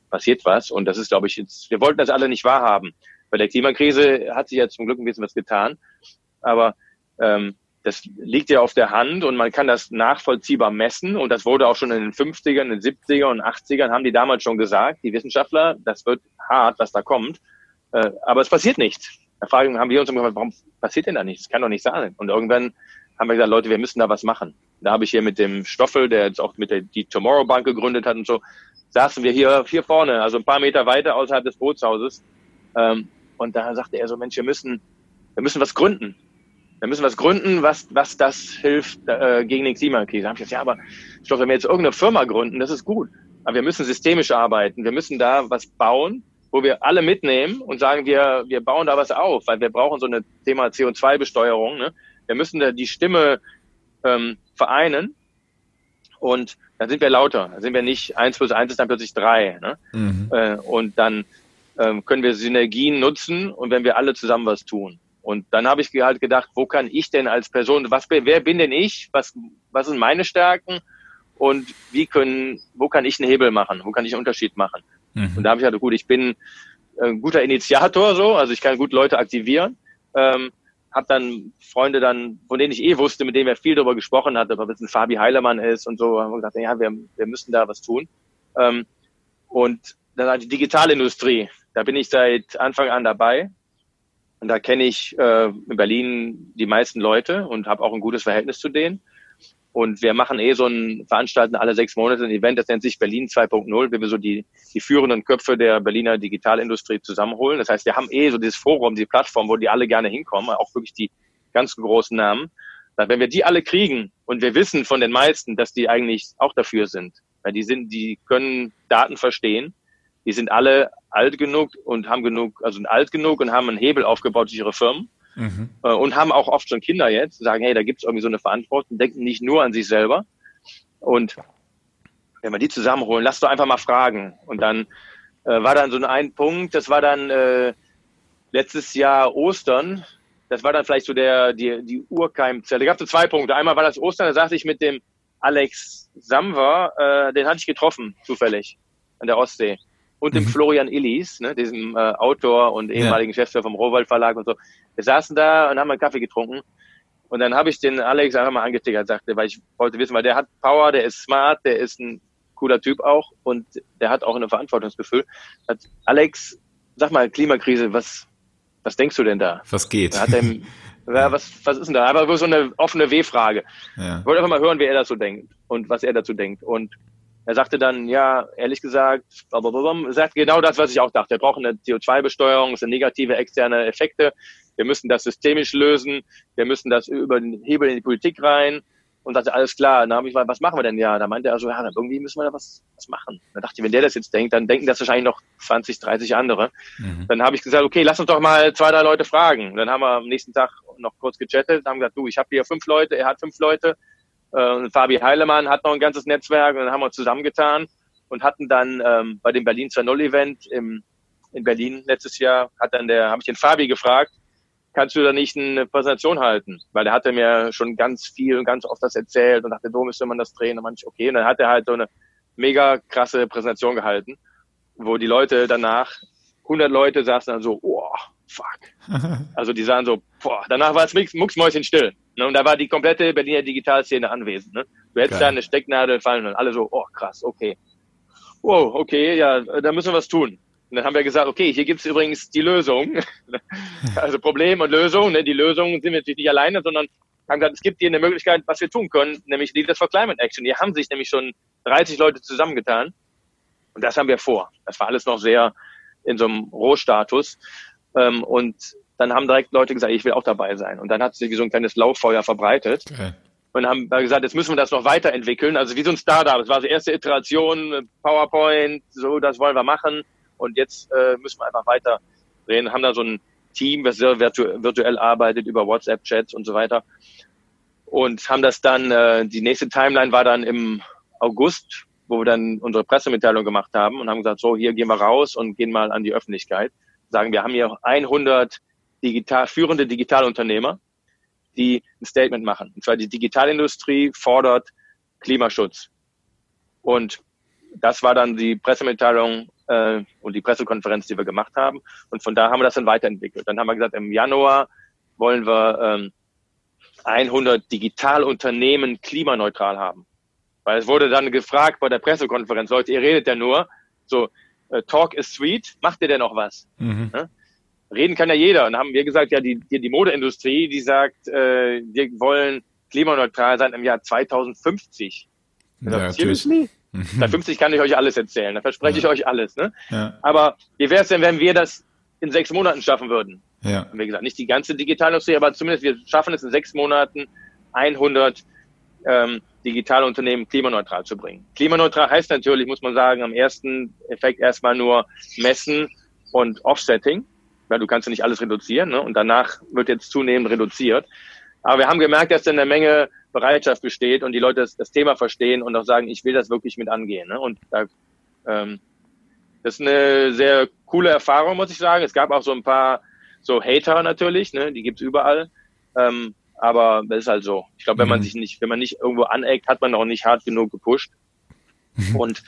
passiert was. Und das ist, glaube ich, jetzt, wir wollten das alle nicht wahrhaben. Bei der Klimakrise hat sich ja zum Glück ein bisschen was getan. Aber ähm, das liegt ja auf der Hand und man kann das nachvollziehbar messen. Und das wurde auch schon in den 50ern, in den 70ern und 80ern, haben die damals schon gesagt, die Wissenschaftler, das wird hart, was da kommt. Äh, aber es passiert nichts. Da haben wir uns immer gefragt, warum passiert denn da nichts? Das kann doch nicht sein. Und irgendwann haben wir gesagt, Leute, wir müssen da was machen. Da habe ich hier mit dem Stoffel, der jetzt auch mit der die Tomorrow Bank gegründet hat und so, saßen wir hier hier vorne, also ein paar Meter weiter außerhalb des Bootshauses. Ähm, und da sagte er so, Mensch, wir müssen, wir müssen was gründen. Wir müssen was gründen, was, was das hilft äh, gegen den Klimakrise. Da habe ich gesagt, ja, aber ich glaube, wenn wir jetzt irgendeine Firma gründen, das ist gut. Aber wir müssen systemisch arbeiten. Wir müssen da was bauen, wo wir alle mitnehmen und sagen, wir, wir bauen da was auf, weil wir brauchen so eine Thema CO2-Besteuerung. Ne? Wir müssen da die Stimme ähm, vereinen und dann sind wir lauter. Dann sind wir nicht eins plus eins ist dann plötzlich drei. Ne? Mhm. Äh, und dann ähm, können wir Synergien nutzen und wenn wir alle zusammen was tun. Und dann habe ich halt gedacht, wo kann ich denn als Person, was, wer bin denn ich, was, was sind meine Stärken und wie können, wo kann ich einen Hebel machen, wo kann ich einen Unterschied machen. Mhm. Und da habe ich halt, gut, ich bin ein guter Initiator so, also ich kann gut Leute aktivieren. Ähm, habe dann Freunde dann, von denen ich eh wusste, mit denen wir viel darüber gesprochen hatten, ob es ein Fabi Heilemann ist und so, haben wir gesagt, ja, wir, wir müssen da was tun. Ähm, und dann die Digitalindustrie, da bin ich seit Anfang an dabei. Und da kenne ich äh, in Berlin die meisten Leute und habe auch ein gutes Verhältnis zu denen. Und wir machen eh so ein, veranstalten alle sechs Monate ein Event, das nennt sich Berlin 2.0, wie wir so die, die führenden Köpfe der Berliner Digitalindustrie zusammenholen. Das heißt, wir haben eh so dieses Forum, die Plattform, wo die alle gerne hinkommen, auch wirklich die ganz großen Namen. Wenn wir die alle kriegen und wir wissen von den meisten, dass die eigentlich auch dafür sind, weil die sind, die können Daten verstehen, die sind alle alt genug und haben genug, also sind alt genug und haben einen Hebel aufgebaut durch ihre Firmen mhm. äh, und haben auch oft schon Kinder jetzt, sagen, hey, da gibt es irgendwie so eine Verantwortung, denken nicht nur an sich selber. Und wenn wir die zusammenholen, lass doch einfach mal fragen. Und dann äh, war dann so ein Punkt, das war dann äh, letztes Jahr Ostern, das war dann vielleicht so der, die, die Urkeimzelle. Da gab es so zwei Punkte. Einmal war das Ostern, da saß ich mit dem Alex Samwer, äh, den hatte ich getroffen, zufällig, an der Ostsee und dem mhm. Florian Illis, ne, diesem äh, Autor und ehemaligen ja. Chefchef vom Rohwald Verlag und so. Wir saßen da und haben einen Kaffee getrunken. Und dann habe ich den Alex einfach mal angetickert, sagte, weil ich wollte wissen, weil der hat Power, der ist smart, der ist ein cooler Typ auch und der hat auch ein Verantwortungsgefühl. Hat Alex, sag mal, Klimakrise, was, was denkst du denn da? Was geht? Hat er, *laughs* ja, was, was ist denn da? Aber so eine offene W-Frage. Ja. Ich wollte einfach mal hören, wie er dazu denkt und was er dazu denkt. Und er sagte dann, ja, ehrlich gesagt, er sagt genau das, was ich auch dachte. Wir brauchen eine CO2-Besteuerung, es sind negative externe Effekte. Wir müssen das systemisch lösen. Wir müssen das über den Hebel in die Politik rein. Und sagte, alles klar. Dann habe ich mal, was machen wir denn? Ja, da meinte er so, ja, irgendwie müssen wir da was, was machen. Dann dachte ich, wenn der das jetzt denkt, dann denken das wahrscheinlich noch 20, 30 andere. Mhm. Dann habe ich gesagt, okay, lass uns doch mal zwei, drei Leute fragen. Dann haben wir am nächsten Tag noch kurz gechattet, haben gesagt, du, ich habe hier fünf Leute, er hat fünf Leute äh, Fabi Heilemann hat noch ein ganzes Netzwerk und dann haben wir uns zusammengetan und hatten dann ähm, bei dem Berlin 2.0 Event im, in Berlin letztes Jahr, hat dann der, habe ich den Fabi gefragt, kannst du da nicht eine Präsentation halten? Weil der hatte mir schon ganz viel und ganz oft das erzählt und dachte, so müsste man das drehen. Und man okay. Und dann hat er halt so eine mega krasse Präsentation gehalten, wo die Leute danach, 100 Leute saßen dann so, oh, fuck. *laughs* Also die sahen so, boah, danach war es mucksmäuschen still. Ne? Und da war die komplette Berliner Digitalszene anwesend. Ne? Du hättest da eine Stecknadel fallen und alle so, oh krass, okay. Wow, okay, ja, da müssen wir was tun. Und dann haben wir gesagt, okay, hier gibt's übrigens die Lösung. *laughs* also Problem und Lösung. Ne? Die Lösung sind wir natürlich nicht alleine, sondern haben gesagt, es gibt hier eine Möglichkeit, was wir tun können, nämlich Leaders for Climate Action. Hier haben sich nämlich schon 30 Leute zusammengetan. Und das haben wir vor. Das war alles noch sehr in so einem Rohstatus. Ähm, und dann haben direkt Leute gesagt, ich will auch dabei sein. Und dann hat sich wie so ein kleines Lauffeuer verbreitet. Okay. Und haben gesagt, jetzt müssen wir das noch weiterentwickeln. Also wie so ein Startup. Das war die erste Iteration, PowerPoint, so, das wollen wir machen. Und jetzt äh, müssen wir einfach weiter reden. Haben da so ein Team, das sehr virtu virtuell arbeitet über WhatsApp-Chats und so weiter. und haben das dann, äh, die nächste Timeline war dann im August, wo wir dann unsere Pressemitteilung gemacht haben und haben gesagt, so, hier gehen wir raus und gehen mal an die Öffentlichkeit. Sagen, wir haben hier 100 digital, führende Digitalunternehmer, die ein Statement machen. Und zwar die Digitalindustrie fordert Klimaschutz. Und das war dann die Pressemitteilung äh, und die Pressekonferenz, die wir gemacht haben. Und von da haben wir das dann weiterentwickelt. Dann haben wir gesagt, im Januar wollen wir ähm, 100 Digitalunternehmen klimaneutral haben. Weil es wurde dann gefragt bei der Pressekonferenz, Leute, ihr redet ja nur, so, äh, Talk is sweet, macht ihr denn noch was? Mhm. Ja? Reden kann ja jeder. Und dann haben wir gesagt, ja, die, die, die Modeindustrie, die sagt, äh, wir wollen klimaneutral sein im Jahr 2050. Ja, natürlich. Bei *laughs* 50 kann ich euch alles erzählen, da verspreche ja. ich euch alles. Ne? Ja. Aber wie wäre es denn, wenn wir das in sechs Monaten schaffen würden? Ja. Haben wir gesagt, nicht die ganze Digitalindustrie, aber zumindest wir schaffen es in sechs Monaten 100 ähm, digitale Unternehmen klimaneutral zu bringen. Klimaneutral heißt natürlich, muss man sagen, am ersten Effekt erstmal nur messen und Offsetting, weil du kannst ja nicht alles reduzieren ne? und danach wird jetzt zunehmend reduziert. Aber wir haben gemerkt, dass da eine Menge Bereitschaft besteht und die Leute das, das Thema verstehen und auch sagen, ich will das wirklich mit angehen. Ne? Und da, ähm, das ist eine sehr coole Erfahrung, muss ich sagen. Es gab auch so ein paar so Hater natürlich, ne? die gibt's überall. Ähm, aber das ist halt so. Ich glaube, wenn man mhm. sich nicht, wenn man nicht irgendwo aneckt, hat man auch nicht hart genug gepusht. Mhm. Und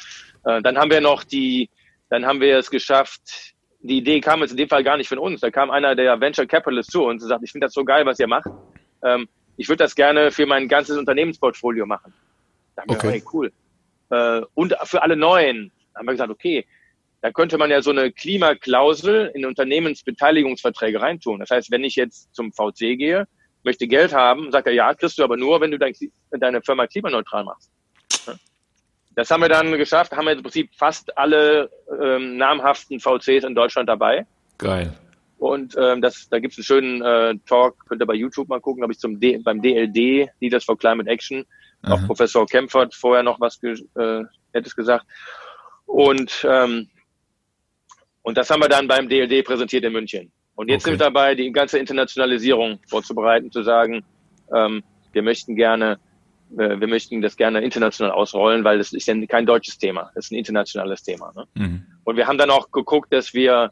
äh, dann haben wir noch die, dann haben wir es geschafft. Die Idee kam jetzt in dem Fall gar nicht von uns. Da kam einer der Venture Capitalists zu uns und sagt, ich finde das so geil, was ihr macht ähm, ich würde das gerne für mein ganzes Unternehmensportfolio machen. Da haben okay. wir, hey, cool. Äh, und für alle Neuen haben wir gesagt, okay, da könnte man ja so eine Klimaklausel in Unternehmensbeteiligungsverträge reintun. Das heißt, wenn ich jetzt zum VC gehe, möchte Geld haben, sagt er, ja, kriegst du aber nur, wenn du dein, deine Firma klimaneutral machst. Das haben wir dann geschafft, haben wir im Prinzip fast alle ähm, namhaften VCs in Deutschland dabei. Geil. Und ähm, das, da gibt es einen schönen äh, Talk, könnt ihr bei YouTube mal gucken, glaube ich, zum D beim DLD, Leaders for Climate Action. Aha. Auch Professor Kempfert vorher noch was ge äh, hättes gesagt. Und, ähm, und das haben wir dann beim DLD präsentiert in München. Und jetzt okay. sind wir dabei, die ganze Internationalisierung vorzubereiten, zu sagen, ähm, wir möchten gerne, wir möchten das gerne international ausrollen, weil das ist ja kein deutsches Thema, das ist ein internationales Thema. Ne? Mhm. Und wir haben dann auch geguckt, dass wir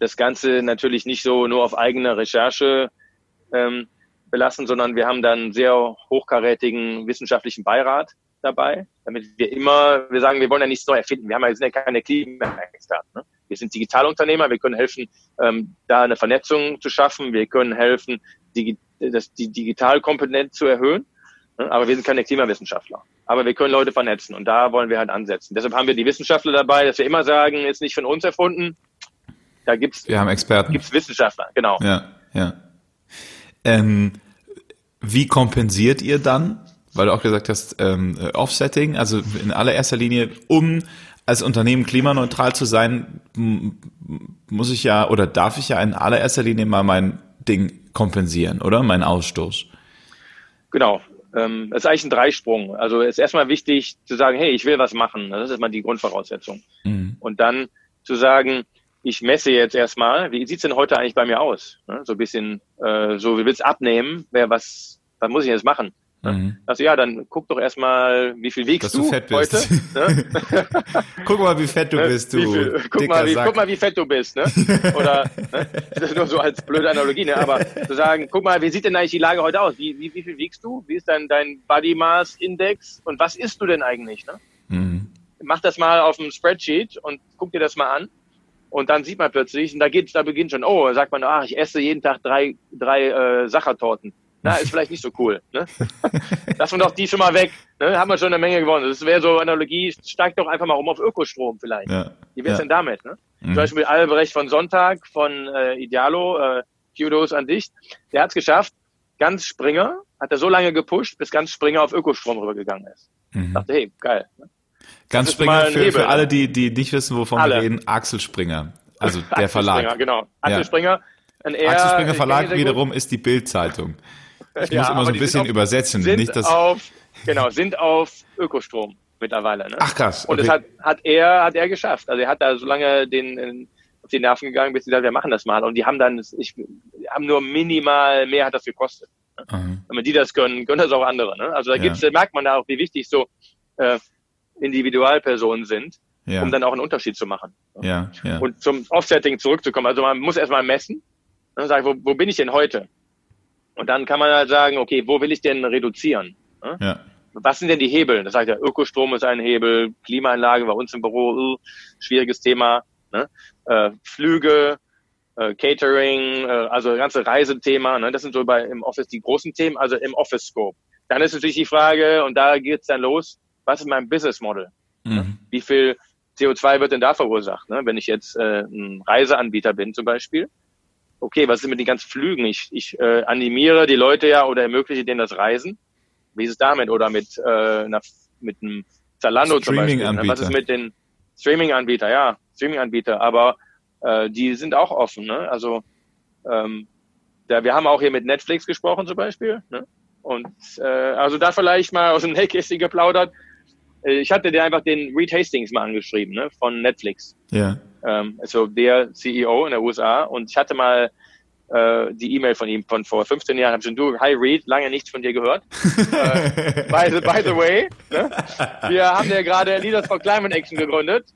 das Ganze natürlich nicht so nur auf eigene Recherche ähm, belassen, sondern wir haben dann sehr hochkarätigen wissenschaftlichen Beirat dabei, damit wir immer, wir sagen, wir wollen ja nichts neu erfinden. Wir haben ja, sind ja keine Klimaexperten. Ne? Wir sind Digitalunternehmer, wir können helfen, ähm, da eine Vernetzung zu schaffen, wir können helfen, die, das, die Digitalkomponente zu erhöhen? Aber wir sind keine Klimawissenschaftler. Aber wir können Leute vernetzen und da wollen wir halt ansetzen. Deshalb haben wir die Wissenschaftler dabei, dass wir immer sagen, ist nicht von uns erfunden, da gibt's, Wir haben Experten. gibt's Wissenschaftler, genau. Ja, ja. Ähm, wie kompensiert ihr dann? Weil du auch gesagt hast, ähm, Offsetting, also in allererster Linie, um als Unternehmen klimaneutral zu sein, muss ich ja oder darf ich ja in allererster Linie mal mein Ding kompensieren, oder? Mein Ausstoß. Genau. Ähm, das ist eigentlich ein Dreisprung. Also es ist erstmal wichtig zu sagen, hey, ich will was machen. Das ist erstmal die Grundvoraussetzung. Mhm. Und dann zu sagen, ich messe jetzt erstmal, wie sieht's denn heute eigentlich bei mir aus? Ne? So ein bisschen, äh, so wie willst abnehmen? Wer was, was muss ich jetzt machen? Ne? Mhm. Also ja, dann guck doch erstmal, wie viel wiegst Dass du, du fett heute? Ne? *laughs* guck mal, wie fett du ne? bist, du. Viel, guck, mal, wie, guck mal, wie fett du bist, ne? Oder ne? das ist nur so als blöde Analogie, ne? Aber zu sagen, guck mal, wie sieht denn eigentlich die Lage heute aus? Wie, wie, wie viel wiegst du? Wie ist dein, dein Body Mass Index? Und was isst du denn eigentlich? Ne? Mhm. Mach das mal auf dem Spreadsheet und guck dir das mal an und dann sieht man plötzlich, und da geht, da beginnt schon, oh, sagt man, ach, ich esse jeden Tag drei, drei äh, Sachertorten. Na, ist vielleicht nicht so cool. Ne? *laughs* Lass wir doch die schon mal weg. Ne? Haben wir schon eine Menge gewonnen. Das wäre so Analogie, steigt doch einfach mal rum auf Ökostrom vielleicht. Ja. Wie wär's ja. denn damit? Ne? Mhm. Zum Beispiel Albrecht von Sonntag von äh, Idealo, äh, Kudos an dich. Der hat es geschafft, ganz Springer, hat er so lange gepusht, bis ganz Springer auf Ökostrom rübergegangen ist. Mhm. Dachte, hey, geil. Ne? Ganz Springer für, Hebel, für alle, die, die nicht wissen, wovon alle. wir reden, Axel Springer. Also der Axel Verlag. Springer, genau. Axel ja. Springer. Axel Springer Verlag wiederum ist die Bildzeitung. Ich ja, muss immer so ein bisschen auf, übersetzen. Sind nicht, dass auf, genau, sind auf Ökostrom mittlerweile. Ne? Ach krass. Okay. Und das hat, hat er, hat er geschafft. Also er hat da so lange den, auf die Nerven gegangen, bis sie gesagt, wir machen das mal. Und die haben dann, ich, haben nur minimal mehr hat das gekostet. Ne? Mhm. Wenn die das können, können das auch andere. Ne? Also da ja. gibt's, da merkt man da auch, wie wichtig so äh, Individualpersonen sind, ja. um dann auch einen Unterschied zu machen. Ja, ja. Und zum Offsetting zurückzukommen. Also man muss erstmal messen und sagen, wo, wo bin ich denn heute? Und dann kann man halt sagen, okay, wo will ich denn reduzieren? Ne? Ja. Was sind denn die Hebel? Das sagt ja, Ökostrom ist ein Hebel, Klimaanlage bei uns im Büro, uh, schwieriges Thema. Ne? Äh, Flüge, äh, Catering, äh, also ganze Reisethema, ne? das sind so bei im Office die großen Themen, also im Office Scope. Dann ist natürlich die Frage, und da geht's dann los, was ist mein Business Model? Mhm. Wie viel CO2 wird denn da verursacht? Ne? Wenn ich jetzt äh, ein Reiseanbieter bin zum Beispiel, okay, was ist mit den ganzen Flügen? Ich, ich äh, animiere die Leute ja oder ermögliche denen das Reisen. Wie ist es damit? Oder mit, äh, einer, mit einem Zalando zum Beispiel. Ne? Was ist mit den Streaming-Anbieter? Ja, Streaming-Anbieter. Aber äh, die sind auch offen. Ne? Also ähm, da, wir haben auch hier mit Netflix gesprochen zum Beispiel. Ne? Und äh, also da vielleicht mal aus dem *laughs* Nähkästchen geplaudert. Äh, ich hatte dir einfach den Reed Hastings mal angeschrieben ne? von Netflix. Ja. Ähm, also der CEO in der USA. Und ich hatte mal äh, die E-Mail von ihm von vor 15 Jahren. Hab schon du, hi Reed, lange nichts von dir gehört. *laughs* äh, by, the, by the way, ne? wir haben ja gerade Leaders for Climate Action gegründet.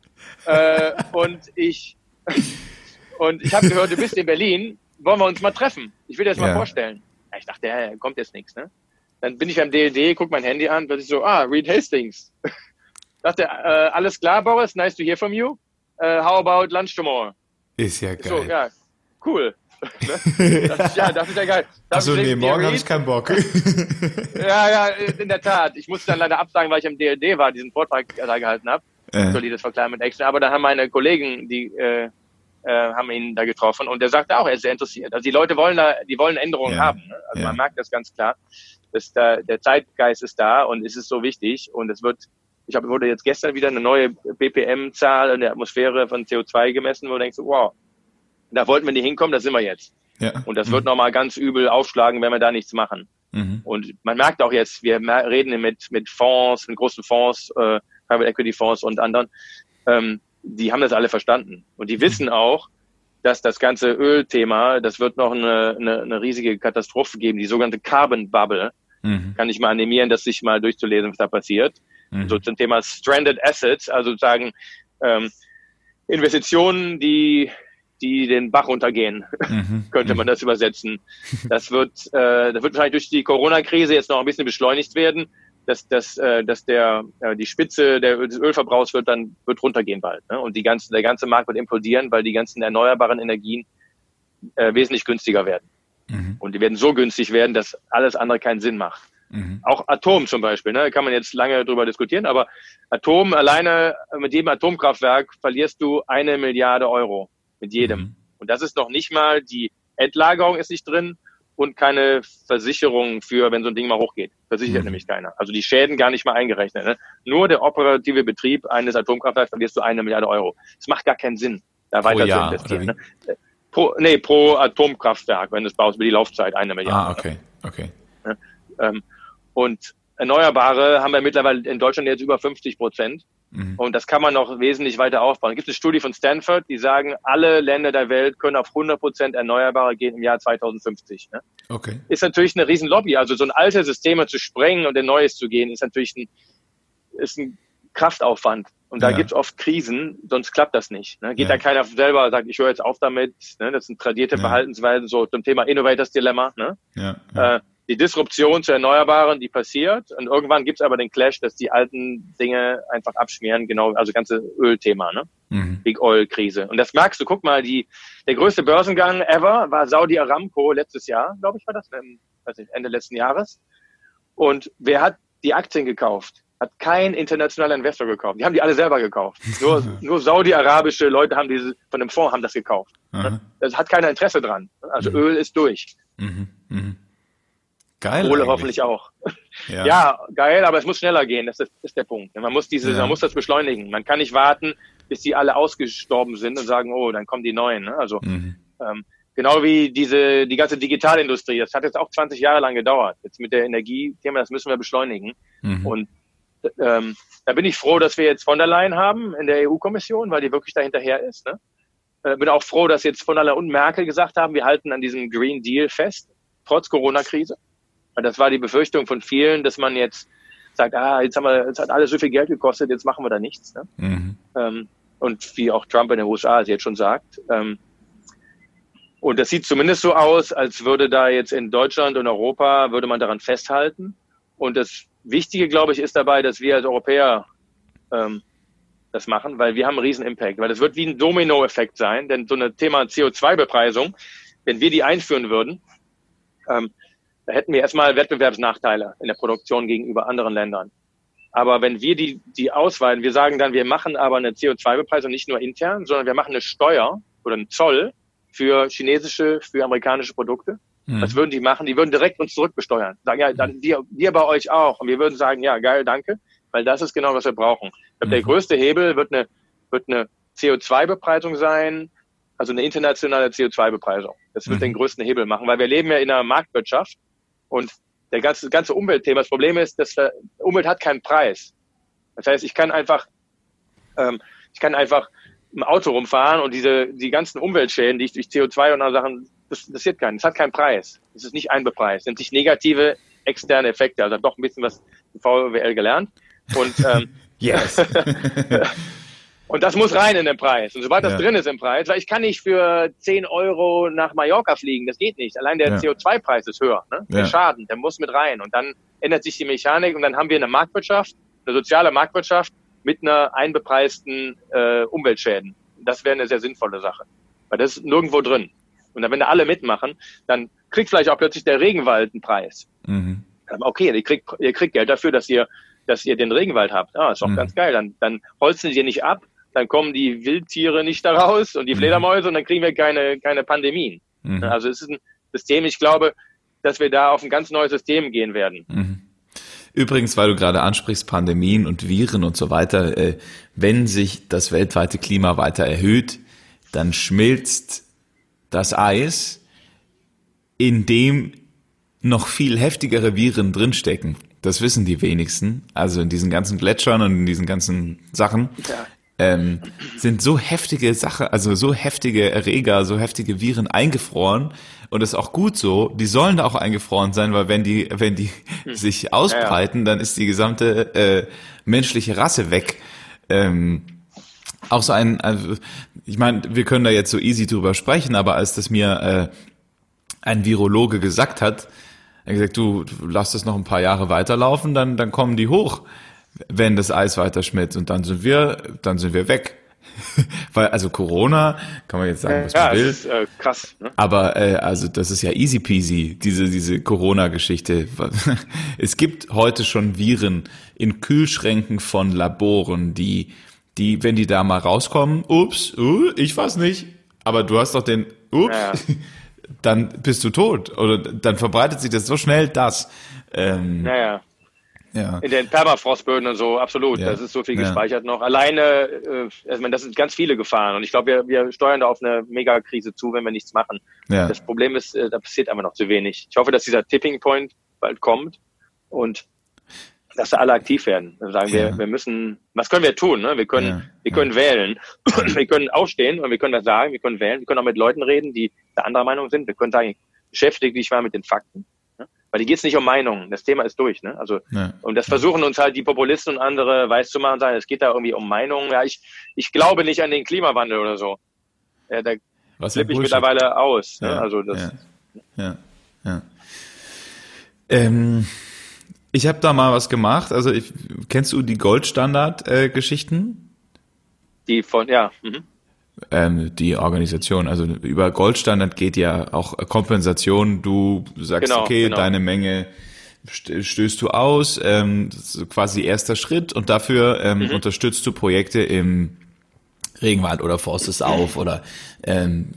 Äh, und ich *laughs* und ich habe gehört, du bist in Berlin. Wollen wir uns mal treffen? Ich will dir das ja. mal vorstellen. Ja, ich dachte, ja, kommt jetzt nichts. Ne? Dann bin ich beim DLD, guck mein Handy an, ich so, ah, Reed Hastings. *laughs* dachte, äh, alles klar, Boris, nice to hear from you. Uh, how about lunch tomorrow? Ist ja geil. So, ja, cool. *laughs* Ne? das, ja, das ist ja geil. Achso, nee, morgen habe ich keinen Bock. *laughs* *laughs* ja, ja, in der Tat. Ich musste dann leider absagen, weil ich im DLD war, diesen Vortrag da gehalten habe. Äh. Solides for Climate Action. Aber dann haben meine Kollegen, die äh, äh, haben ihn da getroffen und der sagte auch, er ist sehr interessiert. Also die Leute wollen da, die wollen Änderungen ja. haben. Ne? Also ja. man merkt das ganz klar. Dass da, der Zeitgeist ist da und es ist so wichtig und es wird ich habe wurde jetzt gestern wieder eine neue BPM-Zahl in der Atmosphäre von CO2 gemessen, wo du denkst, wow, da wollten wir nicht hinkommen, da sind wir jetzt. Ja. Und das mhm. wird nochmal ganz übel aufschlagen, wenn wir da nichts machen. Mhm. Und man merkt auch jetzt, wir reden mit, mit Fonds, mit großen Fonds, äh, Private Equity Fonds und anderen, ähm, die haben das alle verstanden. Und die wissen auch, dass das ganze Ölthema, das wird noch eine, eine, eine riesige Katastrophe geben, die sogenannte Carbon Bubble. Mhm. Kann ich mal animieren, das sich mal durchzulesen, was da passiert. Mhm. So zum Thema Stranded Assets, also sozusagen ähm, Investitionen, die die den Bach runtergehen, mhm. *laughs* könnte man mhm. das übersetzen. Das wird, äh, das wird wahrscheinlich durch die Corona-Krise jetzt noch ein bisschen beschleunigt werden, dass, dass, äh, dass der, äh, die Spitze der, des Ölverbrauchs wird dann wird runtergehen bald. Ne? Und die ganze, der ganze Markt wird implodieren, weil die ganzen erneuerbaren Energien äh, wesentlich günstiger werden. Mhm. Und die werden so günstig werden, dass alles andere keinen Sinn macht. Mhm. Auch Atom zum Beispiel, ne? kann man jetzt lange drüber diskutieren, aber Atom alleine, mit jedem Atomkraftwerk verlierst du eine Milliarde Euro. Mit jedem. Mhm. Und das ist noch nicht mal, die Endlagerung ist nicht drin und keine Versicherung für, wenn so ein Ding mal hochgeht. Versichert mhm. nämlich keiner. Also die Schäden gar nicht mal eingerechnet. Ne? Nur der operative Betrieb eines Atomkraftwerks verlierst du eine Milliarde Euro. Es macht gar keinen Sinn, da pro weiter Jahr, zu investieren. Ne? Pro, nee, pro Atomkraftwerk, wenn du es baust, über die Laufzeit eine Milliarde. Ah, okay, okay. Ne? Ähm, und Erneuerbare haben wir mittlerweile in Deutschland jetzt über 50 Prozent. Mhm. Und das kann man noch wesentlich weiter aufbauen. Es gibt eine Studie von Stanford, die sagen, alle Länder der Welt können auf 100 Prozent Erneuerbare gehen im Jahr 2050. Ne? Okay. Ist natürlich eine Riesenlobby. Also so ein altes System zu sprengen und in Neues zu gehen, ist natürlich ein, ist ein Kraftaufwand. Und da ja. gibt es oft Krisen, sonst klappt das nicht. Ne? Geht ja. da keiner selber sagt, ich höre jetzt auf damit. Ne? Das sind tradierte ja. Verhaltensweisen so zum Thema Innovators Dilemma. Ne? Ja. ja. Äh, die Disruption zu Erneuerbaren, die passiert. Und irgendwann gibt's aber den Clash, dass die alten Dinge einfach abschmieren, genau, also ganze Ölthema, ne? Mhm. Big Oil Krise. Und das merkst du, guck mal, die, der größte Börsengang ever war Saudi Aramco letztes Jahr, glaube ich, war das, im, weiß nicht, Ende letzten Jahres. Und wer hat die Aktien gekauft? Hat kein internationaler Investor gekauft. Die haben die alle selber gekauft. *laughs* Nur, nur saudi-arabische Leute haben diese, von dem Fonds haben das gekauft. Mhm. Das hat keiner Interesse dran. Also mhm. Öl ist durch. Mhm. Geil. Kohle hoffentlich auch. Ja. ja. geil, aber es muss schneller gehen. Das ist, ist der Punkt. Man muss diese, ja. man muss das beschleunigen. Man kann nicht warten, bis die alle ausgestorben sind und sagen, oh, dann kommen die neuen. Ne? Also mhm. ähm, genau wie diese die ganze Digitalindustrie. Das hat jetzt auch 20 Jahre lang gedauert. Jetzt mit der Energiethema, das müssen wir beschleunigen. Mhm. Und ähm, da bin ich froh, dass wir jetzt von der Leyen haben in der EU-Kommission, weil die wirklich dahinterher ist. Ne? Äh, bin auch froh, dass jetzt von der Leyen und Merkel gesagt haben, wir halten an diesem Green Deal fest, trotz Corona-Krise. Weil das war die Befürchtung von vielen, dass man jetzt sagt, ah, jetzt haben wir, jetzt hat alles so viel Geld gekostet, jetzt machen wir da nichts. Ne? Mhm. Ähm, und wie auch Trump in den USA es jetzt schon sagt. Ähm, und das sieht zumindest so aus, als würde da jetzt in Deutschland und Europa, würde man daran festhalten. Und das Wichtige, glaube ich, ist dabei, dass wir als Europäer ähm, das machen, weil wir haben einen riesen Impact, weil es wird wie ein Domino-Effekt sein, denn so ein Thema CO2-Bepreisung, wenn wir die einführen würden, ähm, da hätten wir erstmal Wettbewerbsnachteile in der Produktion gegenüber anderen Ländern. Aber wenn wir die, die ausweiten, wir sagen dann, wir machen aber eine CO2-Bepreisung nicht nur intern, sondern wir machen eine Steuer oder einen Zoll für chinesische, für amerikanische Produkte. Mhm. Was würden die machen? Die würden direkt uns zurückbesteuern. Sagen, ja, dann wir, wir bei euch auch. Und wir würden sagen, ja, geil, danke, weil das ist genau, was wir brauchen. Ich glaube, mhm. der größte Hebel wird eine, wird eine CO2-Bepreisung sein, also eine internationale CO2-Bepreisung. Das wird mhm. den größten Hebel machen, weil wir leben ja in einer Marktwirtschaft und der ganze, ganze Umweltthema, das Problem ist, dass Umwelt hat keinen Preis. Das heißt, ich kann einfach, ähm, ich kann einfach im Auto rumfahren und diese, die ganzen Umweltschäden, die ich durch CO2 und andere Sachen, das interessiert keinen. Das hat keinen Preis. Das ist nicht einbepreist. Das sind sich negative externe Effekte. Also doch ein bisschen was im VWL gelernt. Und, ähm, *laughs* yes. *laughs* Und das muss rein in den Preis. Und sobald das ja. drin ist im Preis, weil ich kann nicht für 10 Euro nach Mallorca fliegen, das geht nicht. Allein der ja. CO2-Preis ist höher. Ne? Der ja. Schaden, der muss mit rein. Und dann ändert sich die Mechanik und dann haben wir eine Marktwirtschaft, eine soziale Marktwirtschaft mit einer einbepreisten äh, Umweltschäden. Das wäre eine sehr sinnvolle Sache. Weil das ist nirgendwo drin. Und dann, wenn da alle mitmachen, dann kriegt vielleicht auch plötzlich der Regenwald einen Preis. Mhm. Okay, ihr kriegt, ihr kriegt Geld dafür, dass ihr, dass ihr den Regenwald habt. Ah, ist doch mhm. ganz geil. Dann, dann holzen sie nicht ab, dann kommen die Wildtiere nicht da raus und die mhm. Fledermäuse und dann kriegen wir keine, keine Pandemien. Mhm. Also es ist ein System, ich glaube, dass wir da auf ein ganz neues System gehen werden. Mhm. Übrigens, weil du gerade ansprichst, Pandemien und Viren und so weiter, äh, wenn sich das weltweite Klima weiter erhöht, dann schmilzt das Eis, in dem noch viel heftigere Viren drinstecken. Das wissen die wenigsten. Also in diesen ganzen Gletschern und in diesen ganzen Sachen. Ja ähm, sind so heftige Sache, also so heftige Erreger, so heftige Viren eingefroren und das ist auch gut so. Die sollen da auch eingefroren sein, weil wenn die, wenn die hm. sich ausbreiten, ja, ja. dann ist die gesamte äh, menschliche Rasse weg. Ähm, auch so ein, also, ich meine, wir können da jetzt so easy drüber sprechen, aber als das mir äh, ein Virologe gesagt hat, er hat gesagt, du, du lass das noch ein paar Jahre weiterlaufen, dann, dann kommen die hoch wenn das Eis weiter schmilzt und dann sind wir, dann sind wir weg. *laughs* Weil, also Corona, kann man jetzt sagen, was ja, man will. Ist, äh, krass. Ne? Aber äh, also das ist ja easy peasy, diese, diese Corona-Geschichte. *laughs* es gibt heute schon Viren in Kühlschränken von Laboren, die, die, wenn die da mal rauskommen, ups, uh, ich weiß nicht, aber du hast doch den, ups, ja. *laughs* dann bist du tot. Oder dann verbreitet sich das so schnell, dass. Ähm, naja. Ja. In den Permafrostböden und so, absolut. Ja. Das ist so viel gespeichert noch. Alleine, äh, also das sind ganz viele Gefahren. Und ich glaube, wir, wir steuern da auf eine Megakrise zu, wenn wir nichts machen. Ja. Das Problem ist, äh, da passiert einfach noch zu wenig. Ich hoffe, dass dieser Tipping Point bald kommt und dass da alle aktiv werden. Dann sagen wir, wir müssen, was können wir tun? Ne? Wir können, wir können wählen. *clears throat* wir können aufstehen und wir können das sagen, wir können wählen. Wir können auch mit Leuten reden, die der anderer Meinung sind. Wir können sagen, beschäftige dich mal mit den Fakten. Weil die geht es nicht um Meinungen. Das Thema ist durch. Ne? Also ja. und das versuchen uns halt die Populisten und andere weiß zu machen, sagen, es geht da irgendwie um Meinungen. Ja, ich ich glaube nicht an den Klimawandel oder so. Ja, da flippe ich mittlerweile aus. Ne? Ja, ne? Also das. Ja, ja. ja. Ähm, ich habe da mal was gemacht. Also ich, kennst du die Goldstandard-Geschichten? Äh, die von ja. Mhm ähm, die Organisation. Also über Goldstandard geht ja auch Kompensation. Du sagst, genau, okay, genau. deine Menge stößt du aus, ähm, das ist quasi erster Schritt und dafür ähm, mhm. unterstützt du Projekte im Regenwald oder forstest auf oder ähm,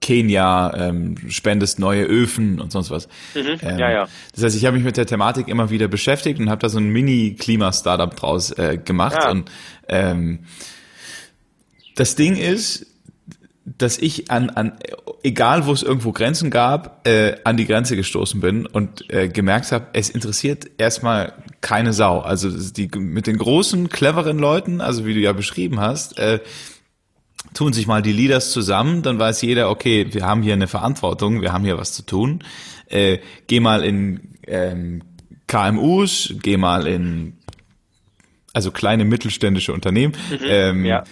Kenia, ähm, spendest neue Öfen und sonst was. Mhm, ähm, ja, ja. Das heißt, ich habe mich mit der Thematik immer wieder beschäftigt und habe da so ein Mini-Klima-Startup draus äh, gemacht ja. und ähm, das Ding ist, dass ich an, an egal wo es irgendwo Grenzen gab, äh, an die Grenze gestoßen bin und äh, gemerkt habe, es interessiert erstmal keine Sau. Also die mit den großen, cleveren Leuten, also wie du ja beschrieben hast, äh, tun sich mal die Leaders zusammen, dann weiß jeder, okay, wir haben hier eine Verantwortung, wir haben hier was zu tun. Äh, geh mal in ähm, KMUs, geh mal in also kleine mittelständische Unternehmen. Mhm, ähm, ja.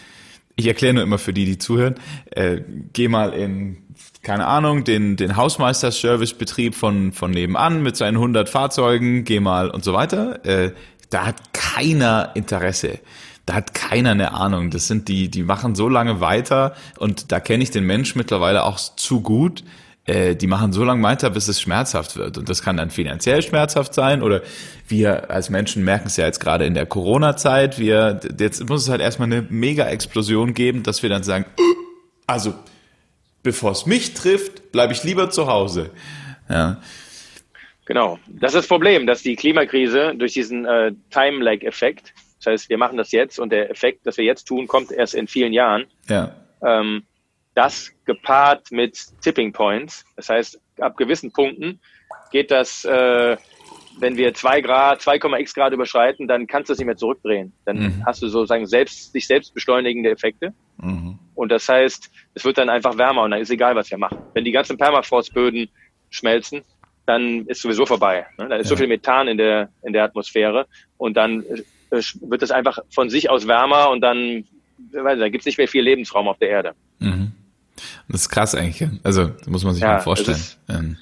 Ich erkläre nur immer für die, die zuhören. Äh, geh mal in keine Ahnung, den, den Hausmeister-Servicebetrieb von, von nebenan mit seinen 100 Fahrzeugen, geh mal und so weiter. Äh, da hat keiner Interesse. Da hat keiner eine Ahnung. Das sind die, die machen so lange weiter und da kenne ich den Mensch mittlerweile auch zu gut. Äh, die machen so lange weiter, bis es schmerzhaft wird. Und das kann dann finanziell schmerzhaft sein oder wir als Menschen merken es ja jetzt gerade in der Corona-Zeit. Wir, jetzt muss es halt erstmal eine Mega-Explosion geben, dass wir dann sagen, *clears throat* also bevor es mich trifft, bleibe ich lieber zu Hause. Ja. Genau. Das ist das Problem, dass die Klimakrise durch diesen äh, Time-Lag-Effekt, das heißt, wir machen das jetzt und der Effekt, das wir jetzt tun, kommt erst in vielen Jahren. Ja. Ähm, das gepaart mit Tipping Points, das heißt, ab gewissen Punkten geht das, äh, wenn wir zwei Grad, 2,x Grad überschreiten, dann kannst du es nicht mehr zurückdrehen. Dann mhm. hast du sozusagen selbst, sich selbst beschleunigende Effekte. Mhm. Und das heißt, es wird dann einfach wärmer und dann ist egal, was wir machen. Wenn die ganzen Permafrostböden schmelzen, dann ist sowieso vorbei. Ne? Da ist ja. so viel Methan in der, in der Atmosphäre und dann äh, wird es einfach von sich aus wärmer und dann, weiß ich, da gibt es nicht mehr viel Lebensraum auf der Erde. Mhm. Das ist krass eigentlich. Also muss man sich ja, mal vorstellen. Ist, ähm,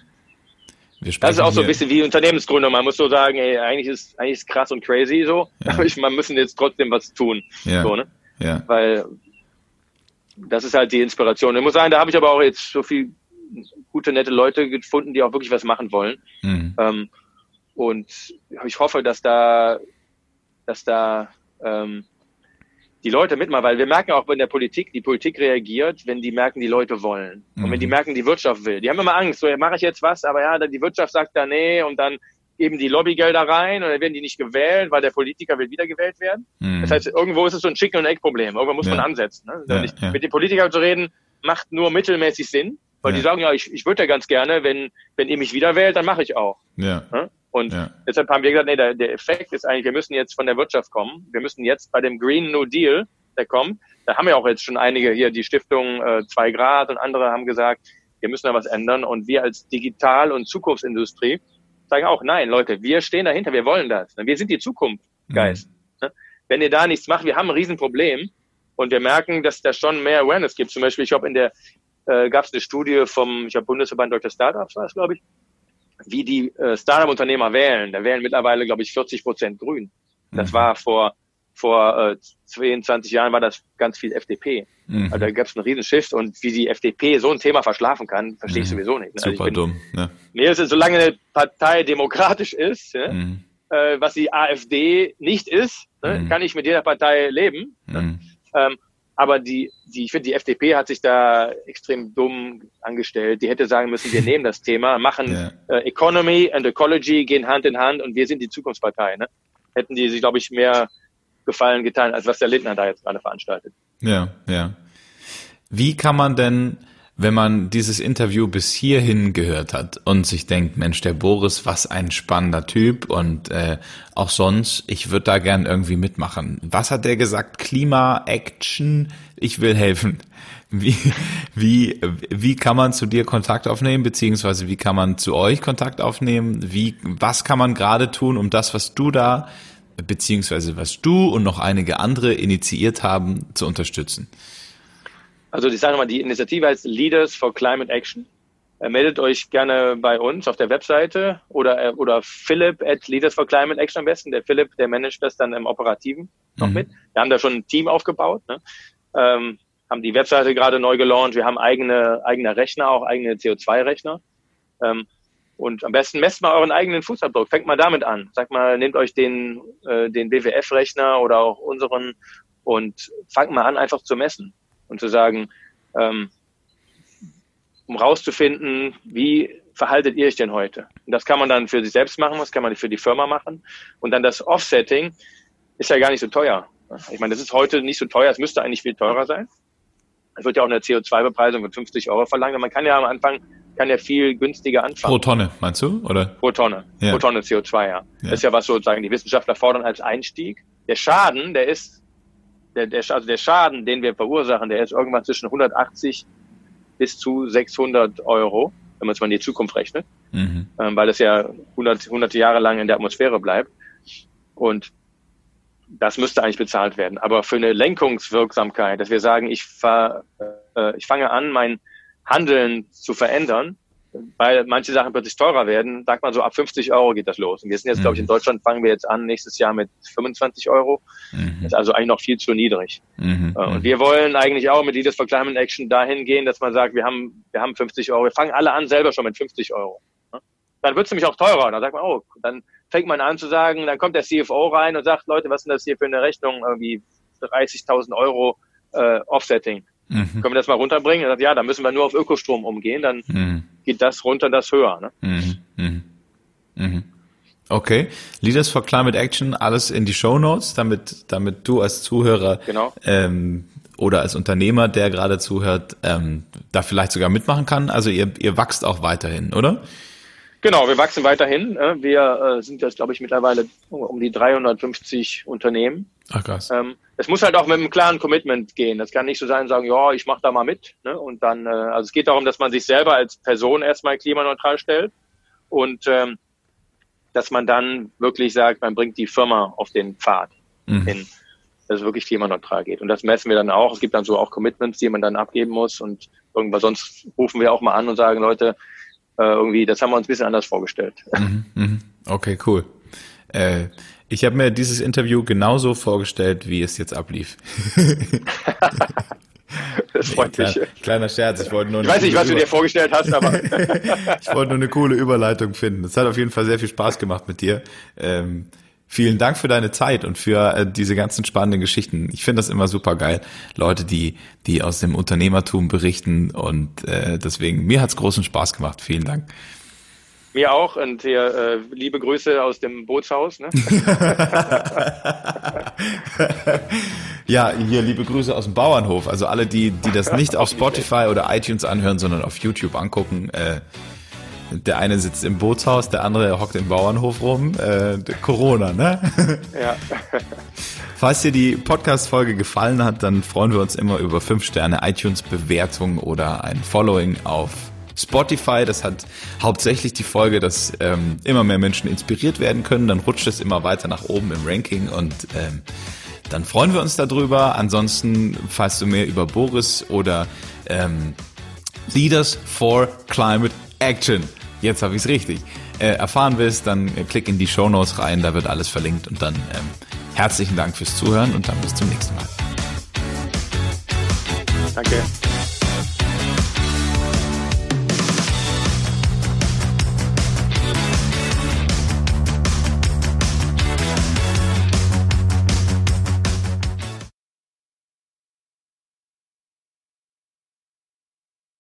das ist auch so ein bisschen wie Unternehmensgründung. Man muss so sagen, ey, eigentlich ist eigentlich ist krass und crazy so, ja. aber ich, man müssen jetzt trotzdem was tun. Ja. So, ne? ja. Weil das ist halt die Inspiration. Ich muss sagen, da habe ich aber auch jetzt so viel gute, nette Leute gefunden, die auch wirklich was machen wollen. Mhm. Ähm, und ich hoffe, dass da, dass da ähm, die Leute mitmachen, weil wir merken auch in der Politik, die Politik reagiert, wenn die merken, die Leute wollen. Und wenn die mhm. merken, die Wirtschaft will. Die haben immer Angst, so, ja, mache ich jetzt was, aber ja, die Wirtschaft sagt da nee und dann geben die Lobbygelder rein und dann werden die nicht gewählt, weil der Politiker will wiedergewählt werden. Mhm. Das heißt, irgendwo ist es so ein Chicken- und Egg-Problem. Irgendwo muss ja. man ansetzen. Ne? Ja, nicht, ja. Mit den Politikern zu reden, macht nur mittelmäßig Sinn, weil die sagen, ja, ich, ich würde ja ganz gerne, wenn, wenn ihr mich wiederwählt, dann mache ich auch. Ja. Ne? Und deshalb haben wir gesagt, nee, der, der Effekt ist eigentlich, wir müssen jetzt von der Wirtschaft kommen. Wir müssen jetzt bei dem Green New Deal, der kommt, da haben ja auch jetzt schon einige hier, die Stiftung äh, 2 Grad und andere haben gesagt, wir müssen da was ändern. Und wir als Digital- und Zukunftsindustrie sagen auch, nein, Leute, wir stehen dahinter, wir wollen das. Wir sind die Zukunft, Geist. Mhm. Wenn ihr da nichts macht, wir haben ein Riesenproblem und wir merken, dass da schon mehr Awareness gibt. Zum Beispiel, ich habe in der, äh, gab es eine Studie vom, ich habe Bundesverband Deutscher Startups, war es, glaube ich, wie die äh, Startup-Unternehmer wählen. Da wählen mittlerweile, glaube ich, 40 Prozent Grün. Das mhm. war vor vor äh, 22 Jahren war das ganz viel FDP. Mhm. Also da gab es einen riesen Shift und wie die FDP so ein Thema verschlafen kann, verstehe ich mhm. sowieso nicht. Ne? Also Super bin, dumm. Ne? Mir ist es, solange eine Partei demokratisch ist, mhm. äh, was die AfD nicht ist, ne, mhm. kann ich mit jeder Partei leben. Mhm. Ähm, aber die, die, ich finde, die FDP hat sich da extrem dumm angestellt. Die hätte sagen müssen, wir *laughs* nehmen das Thema, machen yeah. äh, Economy and Ecology gehen Hand in Hand und wir sind die Zukunftspartei. Ne? Hätten die sich, glaube ich, mehr Gefallen getan, als was der Lindner da jetzt gerade veranstaltet. Ja, ja. Wie kann man denn, wenn man dieses Interview bis hierhin gehört hat und sich denkt, Mensch, der Boris, was ein spannender Typ und äh, auch sonst, ich würde da gern irgendwie mitmachen. Was hat der gesagt? Klima, Action, ich will helfen. Wie, wie, wie kann man zu dir Kontakt aufnehmen, beziehungsweise wie kann man zu euch Kontakt aufnehmen? Wie, was kann man gerade tun, um das, was du da beziehungsweise was du und noch einige andere initiiert haben, zu unterstützen? Also ich sage mal, die Initiative heißt Leaders for Climate Action. Äh, meldet euch gerne bei uns auf der Webseite oder, äh, oder Philipp at Leaders for Climate Action am besten. Der Philipp, der managt das dann im Operativen noch mhm. mit. Wir haben da schon ein Team aufgebaut, ne? ähm, haben die Webseite gerade neu gelauncht. Wir haben eigene, eigene Rechner, auch eigene CO2-Rechner. Ähm, und am besten messt mal euren eigenen Fußabdruck. Fängt mal damit an. Sagt mal, nehmt euch den, äh, den WWF-Rechner oder auch unseren und fangt mal an, einfach zu messen und zu sagen, ähm, um rauszufinden, wie verhaltet ihr euch denn heute? Und das kann man dann für sich selbst machen, das kann man für die Firma machen. Und dann das Offsetting ist ja gar nicht so teuer. Ich meine, das ist heute nicht so teuer, es müsste eigentlich viel teurer sein. Es wird ja auch eine CO2-Bepreisung von 50 Euro verlangen. Man kann ja am Anfang kann ja viel günstiger anfangen. Pro Tonne, meinst du? Oder? Pro Tonne. Ja. Pro Tonne CO2, ja. ja. Das ist ja was sozusagen die Wissenschaftler fordern als Einstieg. Der Schaden, der ist der, der, also der Schaden, den wir verursachen, der ist irgendwann zwischen 180 bis zu 600 Euro, wenn man es mal in die Zukunft rechnet, mhm. ähm, weil es ja 100, hunderte Jahre lang in der Atmosphäre bleibt. Und das müsste eigentlich bezahlt werden. Aber für eine Lenkungswirksamkeit, dass wir sagen, ich, fahr, äh, ich fange an, mein Handeln zu verändern, weil manche Sachen plötzlich teurer werden, sagt man so, ab 50 Euro geht das los. Und wir sind jetzt, mhm. glaube ich, in Deutschland fangen wir jetzt an, nächstes Jahr mit 25 Euro. Mhm. Das ist also eigentlich noch viel zu niedrig. Mhm. Äh, und mhm. wir wollen eigentlich auch mit Leaders for Climate Action dahin gehen, dass man sagt, wir haben, wir haben 50 Euro. Wir fangen alle an selber schon mit 50 Euro. Dann wird es nämlich auch teurer. Dann sagt man, oh, dann fängt man an zu sagen, dann kommt der CFO rein und sagt, Leute, was ist denn das hier für eine Rechnung? Irgendwie 30.000 Euro äh, Offsetting. Mhm. Können wir das mal runterbringen? Sagt, ja, dann müssen wir nur auf Ökostrom umgehen, dann mhm. Geht das runter, das höher. Ne? Mhm. mhm. mhm. Okay, Leaders for Climate Action, alles in die Show Notes, damit, damit du als Zuhörer genau. ähm, oder als Unternehmer, der gerade zuhört, ähm, da vielleicht sogar mitmachen kann. Also ihr, ihr wachst auch weiterhin, oder? Genau, wir wachsen weiterhin. Ne? Wir äh, sind jetzt, glaube ich, mittlerweile um die 350 Unternehmen. Ach krass. Ähm, es muss halt auch mit einem klaren Commitment gehen. Das kann nicht so sein, sagen, ja, ich mache da mal mit. Ne? Und dann, äh, also es geht darum, dass man sich selber als Person erstmal klimaneutral stellt und ähm, dass man dann wirklich sagt, man bringt die Firma auf den Pfad mhm. hin, dass es wirklich klimaneutral geht. Und das messen wir dann auch. Es gibt dann so auch Commitments, die man dann abgeben muss. Und irgendwann sonst rufen wir auch mal an und sagen, Leute, äh, irgendwie, das haben wir uns ein bisschen anders vorgestellt. Mhm, mhm. Okay, cool. Äh, ich habe mir dieses Interview genauso vorgestellt, wie es jetzt ablief. *laughs* das freut nee, mich. Kleiner, kleiner Scherz. Ich wollte nur. Ich weiß nicht, was du dir vorgestellt hast, aber. *laughs* *laughs* ich wollte nur eine coole Überleitung finden. Es hat auf jeden Fall sehr viel Spaß gemacht mit dir. Ähm, Vielen Dank für deine Zeit und für äh, diese ganzen spannenden Geschichten. Ich finde das immer super geil. Leute, die, die aus dem Unternehmertum berichten und äh, deswegen, mir hat's großen Spaß gemacht. Vielen Dank. Mir auch und hier äh, liebe Grüße aus dem Bootshaus. Ne? *laughs* ja, hier liebe Grüße aus dem Bauernhof. Also alle, die, die das nicht auf Spotify oder iTunes anhören, sondern auf YouTube angucken. Äh, der eine sitzt im Bootshaus, der andere hockt im Bauernhof rum. Äh, Corona, ne? Ja. *laughs* Falls dir die Podcast-Folge gefallen hat, dann freuen wir uns immer über 5 Sterne iTunes-Bewertung oder ein Following auf Spotify. Das hat hauptsächlich die Folge, dass ähm, immer mehr Menschen inspiriert werden können. Dann rutscht es immer weiter nach oben im Ranking und ähm, dann freuen wir uns darüber. Ansonsten, falls du mehr über Boris oder ähm, Leaders for Climate Action jetzt habe ich es richtig, äh, erfahren willst, dann äh, klick in die Show Notes rein, da wird alles verlinkt und dann ähm, herzlichen Dank fürs Zuhören und dann bis zum nächsten Mal. Danke.